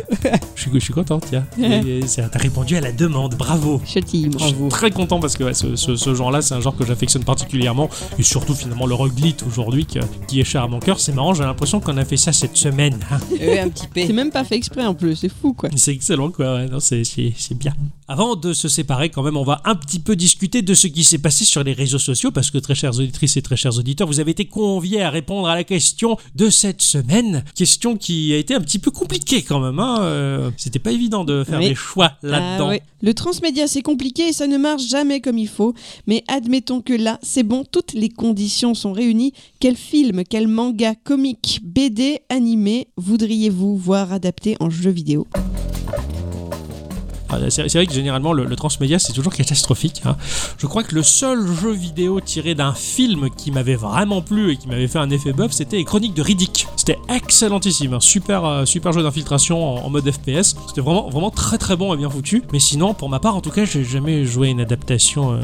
Je suis, je suis content, tiens. C'est- T'as répondu à la demande, bravo. Je suis très content parce que ouais, ce, ce- ce genre-là, c'est un genre que j'affectionne particulièrement. Et surtout, finalement, le roguelite aujourd'hui, qui est cher à mon cœur. C'est marrant, j'ai l'impression qu'on a fait ça cette semaine. hein. un petit C'est P. même pas fait exprès en plus, c'est fou quoi. C'est excellent, quoi. Ouais, non, c'est, c'est, c'est bien. Avant de se séparer, quand même, on va un petit peu discuter de ce qui s'est passé sur les réseaux sociaux, parce que, très chères auditrices et très chers auditeurs, vous avez été conviés à répondre à la question de cette semaine. Question qui a été un petit peu compliquée, quand même. Hein. Euh, C'était pas évident de faire Oui. des choix là-dedans. Ah ouais. Le transmédia c'est compliqué et ça ne marche jamais comme il faut, mais admettons que là c'est bon, toutes les conditions sont réunies. Quel film, quel manga, comique, BD, animé voudriez-vous voir adapté en jeu vidéo? C'est c'est vrai que généralement le, le transmédia c'est toujours catastrophique. hein. Je crois que le seul jeu vidéo tiré d'un film qui m'avait vraiment plu et qui m'avait fait un effet buff, c'était les Chroniques de Riddick. C'était excellentissime, un super euh, super jeu d'infiltration en, en mode FPS. C'était vraiment, vraiment très très bon et bien foutu. Mais sinon, pour ma part, en tout cas, j'ai jamais joué une adaptation euh,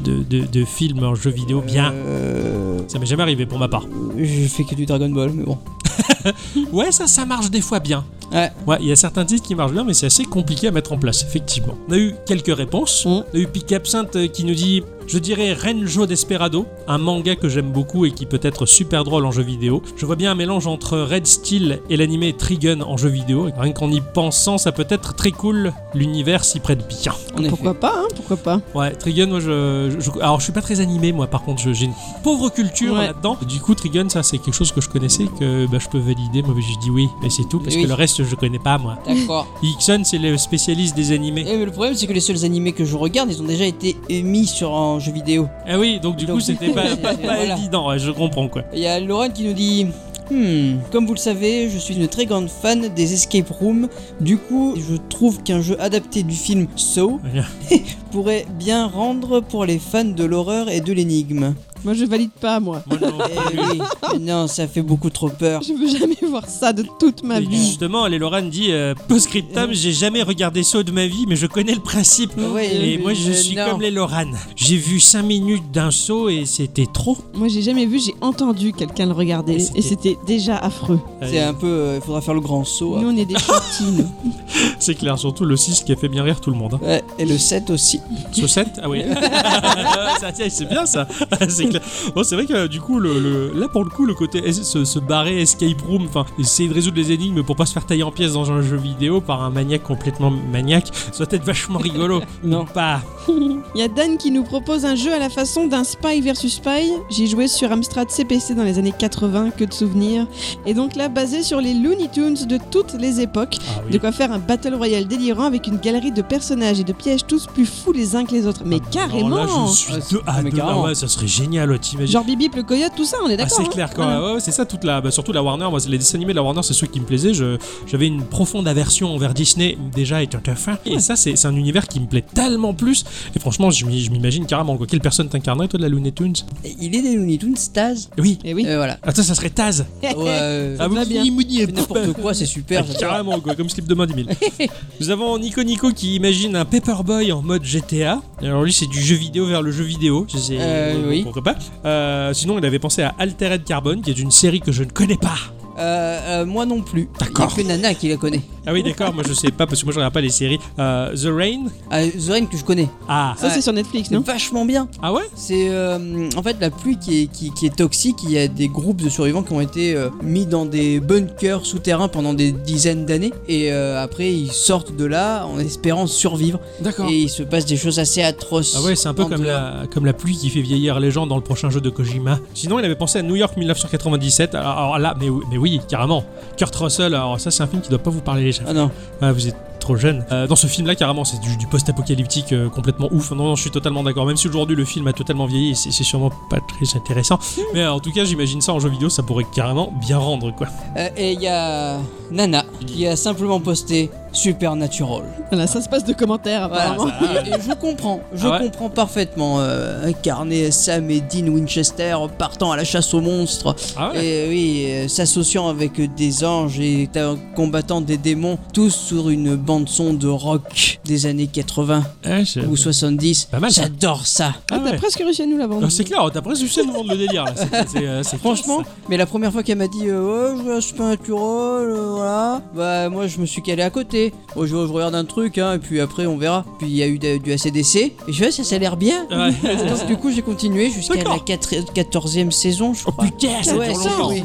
de, de, de film en jeu vidéo bien. Euh, Ça m'est jamais arrivé pour ma part. J'ai fait que du Dragon Ball, mais bon. Ouais, ça, ça marche des fois bien. Ouais. Ouais, il y a certains titres qui marchent bien, mais c'est assez compliqué à mettre en place, effectivement. On a eu quelques réponses. Mm. On a eu Pic Absinthe euh, qui nous dit Je dirais Renjo Desperado, un manga que j'aime beaucoup et qui peut être super drôle en jeu vidéo. Je vois bien un mélange entre Red Steel et l'animé Trigun en jeu vidéo. Et rien qu'en y pensant, ça peut être très cool. L'univers s'y prête bien. Pourquoi pas, hein Pourquoi pas Ouais, Trigun, moi je, je- Alors je suis pas très animé, moi par contre, j'ai une pauvre culture Ouais. là-dedans. Du coup, Trigun, ça c'est quelque chose que je connaissais, que bah, je peux valider. Moi je dis oui, et c'est tout, parce Oui. que le reste je connais pas moi. D'accord. Ixon, c'est le spécialiste des animés. Eh, mais le problème, c'est que les seuls animés que je regarde, ils ont déjà été émis sur un jeu vidéo. Ah oui, donc du Donc, coup, c'était pas, pas- pas voilà. évident, je comprends quoi. Il y a Lauren qui nous dit Hmm, comme vous le savez, je suis une très grande fan des escape rooms. Du coup, je trouve qu'un jeu adapté du film Saw pourrait bien rendre pour les fans de l'horreur et de l'énigme. Moi je valide pas, moi. Moi non Eh plus. oui, mais non, ça fait beaucoup trop peur. Je veux jamais voir ça de toute ma Et vie. justement, les Lorraine dit euh, Post-scriptum, j'ai jamais regardé ça de ma vie, mais je connais le principe. Ouais, Et euh, moi, je euh, suis non. comme les Lorraine. J'ai vu 5 minutes d'un saut et c'était trop. Moi j'ai jamais vu, j'ai entendu quelqu'un le regarder Et c'était déjà affreux. C'est un peu. euh, Il faudra faire le grand saut. Nous on est des chantines. C'est clair, surtout le 6 qui a fait bien rire tout le monde. hein. Ouais, et le 7 aussi. Saucette Ah oui. c'est bien ça. c'est clair. Bon, c'est vrai que du coup, le, le- là pour le coup, le côté se, se barrer escape room, enfin, essayer de résoudre les énigmes pour pas se faire tailler en pièces dans un jeu vidéo par un maniaque complètement maniaque, ça doit être vachement rigolo. Non. Pas. Il y a Dan qui nous propose un jeu à la façon d'un Spy vs Spy. J'ai joué sur Amstrad CPC dans les années 80, que de souvenirs. Et donc là, basé sur les Looney Tunes de toutes les époques. Ah oui. De quoi faire un battle royale délirant avec une galerie de personnages et de pièges tous plus fous les uns que les autres. Mais carrément Alors là, je suis Ah, de... Ah, mais de- carrément. ah ouais, ça serait génial, ouais, t'imagines. Genre Bibip le coyote, tout ça, on est Ah, d'accord c'est hein clair quoi. Voilà. Ouais, c'est ça toute la bah, surtout la Warner moi les dessins animés de la Warner c'est ceux qui me plaisaient je j'avais une profonde aversion envers Disney déjà étant un fin et ça c'est un univers qui me plaît tellement plus et franchement je m'imagine carrément quoi quelle personne t'incarnerait toi de la Looney Tunes? Et Il est des Looney Tunes, Taz. oui Eh oui. Euh, voilà. attends ça serait Taz Ouais, euh, ah, n'importe quoi, c'est super. Ah, carrément quoi, comme slip de main 10 000. Nous avons Nico Nico qui imagine un Paperboy en mode GTA. Alors lui c'est du jeu vidéo vers le jeu vidéo. Je sais, Euh, oui. Pourquoi pas. Euh, sinon il avait pensé à Altered Carbon qui est une série que je ne connais pas. Euh, euh, moi non plus. D'accord. Il y a que Nana qui la connaît. Ah oui d'accord moi je sais pas parce que moi je regarde pas les séries. Euh, The Rain. Ah, The Rain que je connais. Ah. Ça, Ouais. c'est sur Netflix, C'est non? Vachement bien. Ah ouais? C'est euh, en fait la pluie qui est, qui, qui est toxique. Il y a des groupes de survivants qui ont été euh, mis dans des bunkers souterrains pendant des dizaines d'années. Et euh, après, ils sortent de là en espérant survivre. D'accord. Et il se passe des choses assez atroces. Ah ouais, c'est un peu en comme dehors. la, comme la pluie qui fait vieillir les gens dans le prochain jeu de Kojima. Sinon, il avait pensé à New York 1997. Alors, alors là, mais, oui- mais oui, carrément. Kurt Russell, alors ça, c'est un film qui doit pas vous parler les. Ah non. Ah, vous êtes trop jeune. Euh, dans ce film-là, carrément, c'est du, du post-apocalyptique euh, complètement ouf. Non, non, je suis totalement d'accord. Même si aujourd'hui le film a totalement vieilli, c'est sûrement pas très intéressant. Mais euh, en tout cas, j'imagine ça en jeu vidéo, ça pourrait carrément bien rendre, quoi. Et il y a Nana qui a simplement posté Supernatural. Voilà, ça se passe de commentaires, Voilà. apparemment. Et, et je comprends, je Ah ouais comprends parfaitement. Euh, incarner Sam et Dean Winchester partant à la chasse aux monstres. Ah ouais Et oui, euh, s'associant avec des anges et ta- combattant des démons, tous sur une bande son de rock des années 80 Ouais, c'est- ou 70. Pas mal, ça. J'adore ça. Ah, t'as ouais. presque réussi à nous la vendre. Ah, c'est clair, t'as presque réussi à nous vendre le délire là. C'est- C'est euh, c'est Franchement, mais la première fois qu'elle m'a dit euh, ouais, je veux un Supernatural, euh, voilà, bah moi je me suis calé à côté. Bon, je, je regarde un truc, hein, et puis après on verra. Puis il y a eu de- du ACDC, et je fais ça, ça a l'air bien. ça. Ouais. Donc du coup j'ai continué jusqu'à D'accord. la 14e saison, je Oh crois. putain, ça Ouais, dure ça, longtemps. oui.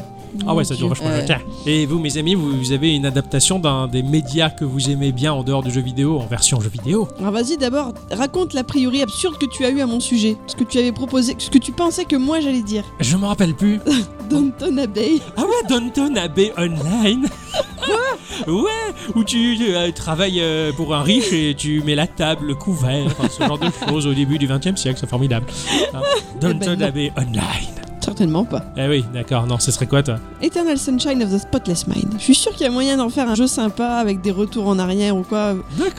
Ah ouais, ça dure vachement longtemps. Et vous, mes amis, vous, vous avez une adaptation d'un des médias que vous aimez bien en dehors du jeu vidéo, en version jeu vidéo Alors vas-y d'abord, raconte l'a priori absurde que tu as eu à mon sujet. Ce que tu avais proposé, ce que tu pensais que moi j'allais dire. Je me rappelle plus. Downton Abbey. Ah ouais, Downton Abbey Online Quoi? Ouais, où tu euh, travailles euh, pour un riche et tu mets la table, le couvert, enfin, ce genre de choses au début du 20 e siècle, c'est formidable. Hein. Downton non. Abbey Online. Certainement pas. Eh oui, d'accord, non, ce serait quoi toi? Eternal Sunshine of the Spotless Mind. Je suis sûr qu'il y a moyen d'en faire un jeu sympa avec des retours en arrière ou quoi,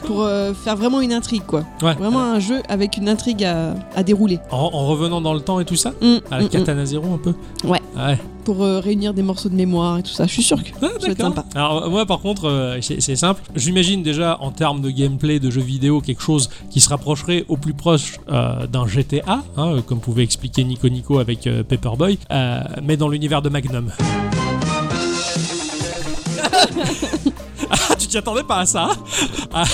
pour euh, faire vraiment une intrigue quoi. Ouais. Vraiment un jeu avec une intrigue à, à dérouler. En, en revenant dans le temps et tout ça? Mm, À la mm, mm. Katana Zero un peu? Ouais. Ouais. Pour euh, réunir des morceaux de mémoire et tout ça. Je suis sûr que Ah, ça va être sympa. Alors moi par contre euh, c'est c'est simple. J'imagine déjà en termes de gameplay de jeux vidéo quelque chose qui se rapprocherait au plus proche euh, d'un GTA, hein, comme pouvait expliquer Nico Nico avec euh, Paperboy, euh, mais dans l'univers de Magnum. ah, tu t'y attendais pas à ça hein? Ah,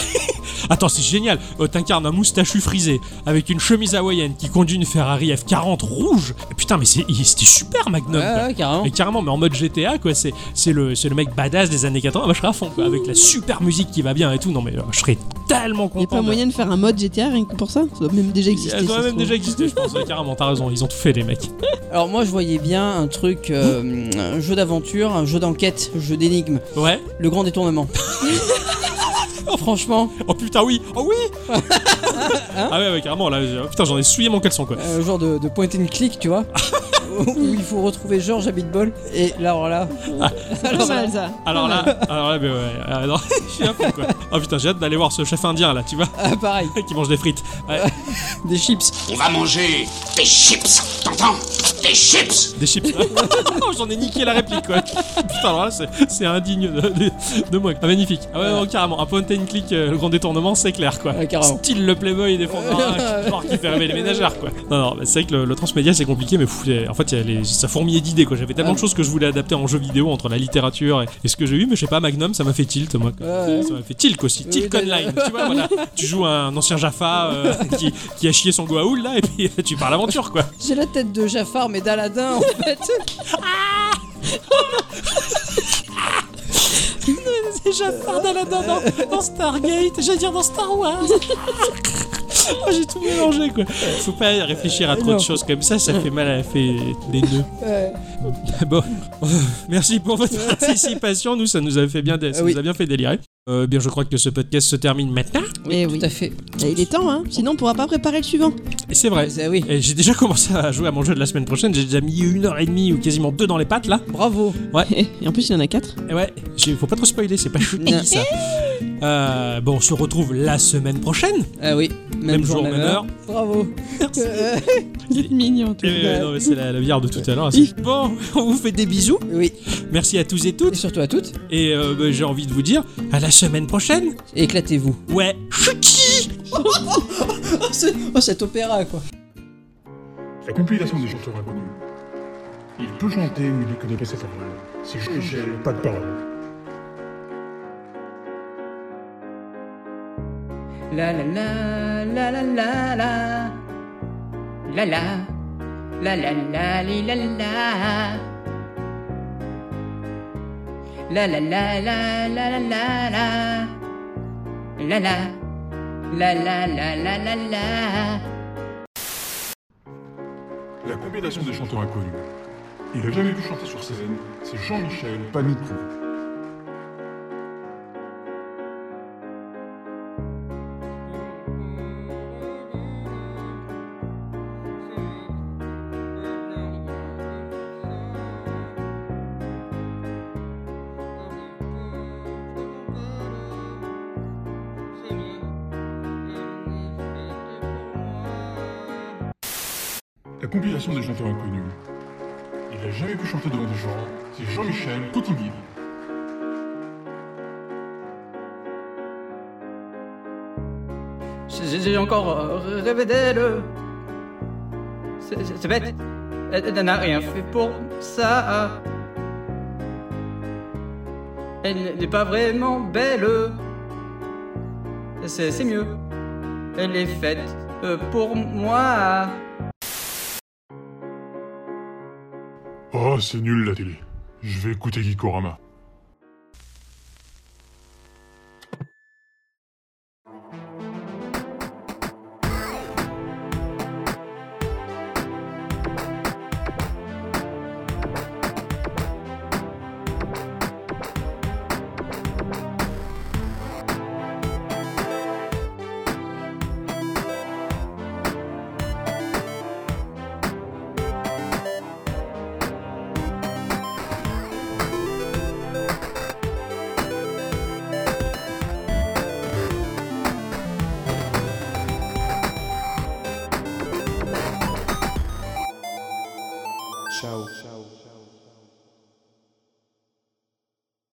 Attends, c'est génial. Euh, T'incarnes un moustachu frisé avec une chemise hawaïenne qui conduit une Ferrari F40 rouge. Putain, mais c'était super Magnum. Ouais, carrément. Mais carrément, mais en mode GTA, quoi. C'est, le, mec badass des années 80. Moi, je serais à fond, quoi. Avec la super musique qui va bien et tout. Non, mais euh, je serais tellement Il n'y content. a pas moyen de faire un mode GTA rien que pour ça? Ça doit même déjà exister. Doit ça se même déjà exister, je pense. Ouais, carrément, t'as raison. Ils ont tout fait, les mecs. Alors moi je voyais bien un truc, euh, un jeu d'aventure, un jeu d'enquête, un jeu d'énigme, Ouais. le grand détournement. Franchement, Oh putain, oui. Oh oui. ah ouais, ouais, carrément. Là, j'ai- putain, j'en ai souillé mon caleçon, quoi. un genre de, de point and click, tu vois, où il faut retrouver George à Beatball. Et là, alors là, C'est pas mal ça. Alors là, alors là, mais ouais. euh, non, je suis à fond, quoi. Oh putain, j'ai hâte d'aller voir ce chef indien, là, tu vois, ah, pareil, qui mange des frites. Ouais. des chips. On va manger des chips, t'entends? Des chips Des chips. Oh, J'en ai niqué la réplique, quoi. Putain, alors là, c'est- c'est indigne de, de, de moi. Ah, magnifique. Ah ouais, non, carrément. Un point and click, euh, le grand détournement, c'est clair, quoi. Ouais, carrément. Style le Playboy des fonds marins qui, genre, qui fait rêver les ménagères, quoi. Non, non, bah, c'est vrai que le, le transmédia, c'est compliqué, mais fou, en fait, il y a les, ça fourmillait d'idées, quoi. J'avais tellement de choses que je voulais adapter en jeu vidéo entre la littérature et, et ce que j'ai eu, mais je sais pas, Magnum, ça m'a fait tilt, moi. quoi. Ouais. Ça m'a fait Aussi. Online, tu vois, voilà. Tu joues un ancien Jaffa euh, qui, qui a chié son Goa'uld là, et puis tu pars l'aventure, quoi. J'ai la tête de Jafar, mais d'Aladin en fait. C'est Jafar d'Aladin dans, dans Stargate, j'allais dire dans Star Wars. Oh, j'ai tout mélangé quoi. Faut pas réfléchir à trop Non. de choses comme ça, ça fait mal à fait des nœuds. Ouais. Bon, merci pour votre participation. Nous, ça nous a fait bien, ça Ah oui. nous a bien fait délirer. Euh, bien, je crois que ce podcast se termine maintenant. Eh tout oui. à fait. Et il est temps, hein. Sinon, on pourra pas préparer le suivant. Et c'est vrai. Ah oui. Et j'ai déjà commencé à jouer à mon jeu de la semaine prochaine. J'ai déjà mis une heure et demie ou quasiment deux dans les pattes là. Bravo. Et en plus, il y en a quatre. Et ouais, j'ai- faut pas trop spoiler, c'est pas chouette Non. ça. Euh, bon, on se retrouve la semaine prochaine. Ah oui. Même jour, même heure. Bravo. Euh, Vous êtes mignons, tous. Et, euh, non, mais c'est la, la bière de tout à l'heure. c'est- Bon, on vous fait des bisous. oui. Merci à tous et Et toutes. surtout à toutes. Et euh, bah, j'ai envie de vous dire à la semaine prochaine. Éclatez-vous. Ouais. Oh, oh, cet opéra quoi. La compilation des chanteurs inconnus. Il peut chanter, mais il ne connaît pas ses paroles. C'est Jean-Michel, pas de paroles. La la la la la la la La la La la la la la La la la la la la la la La la La la la la la la La des chanteurs inconnus. Il a jamais pu chanter sur scène. C'est Jean-Michel, pas inconnus. Il a jamais pu chanter devant des gens. C'est Jean-Michel, timide. J'ai encore euh, rêvé d'elle C'est- bête Elle n'a rien fait pour ça Elle n'est- pas vraiment belle C'est c'est mieux Elle est faite euh, pour moi Oh, c'est nul la télé. Je vais écouter Gikorama.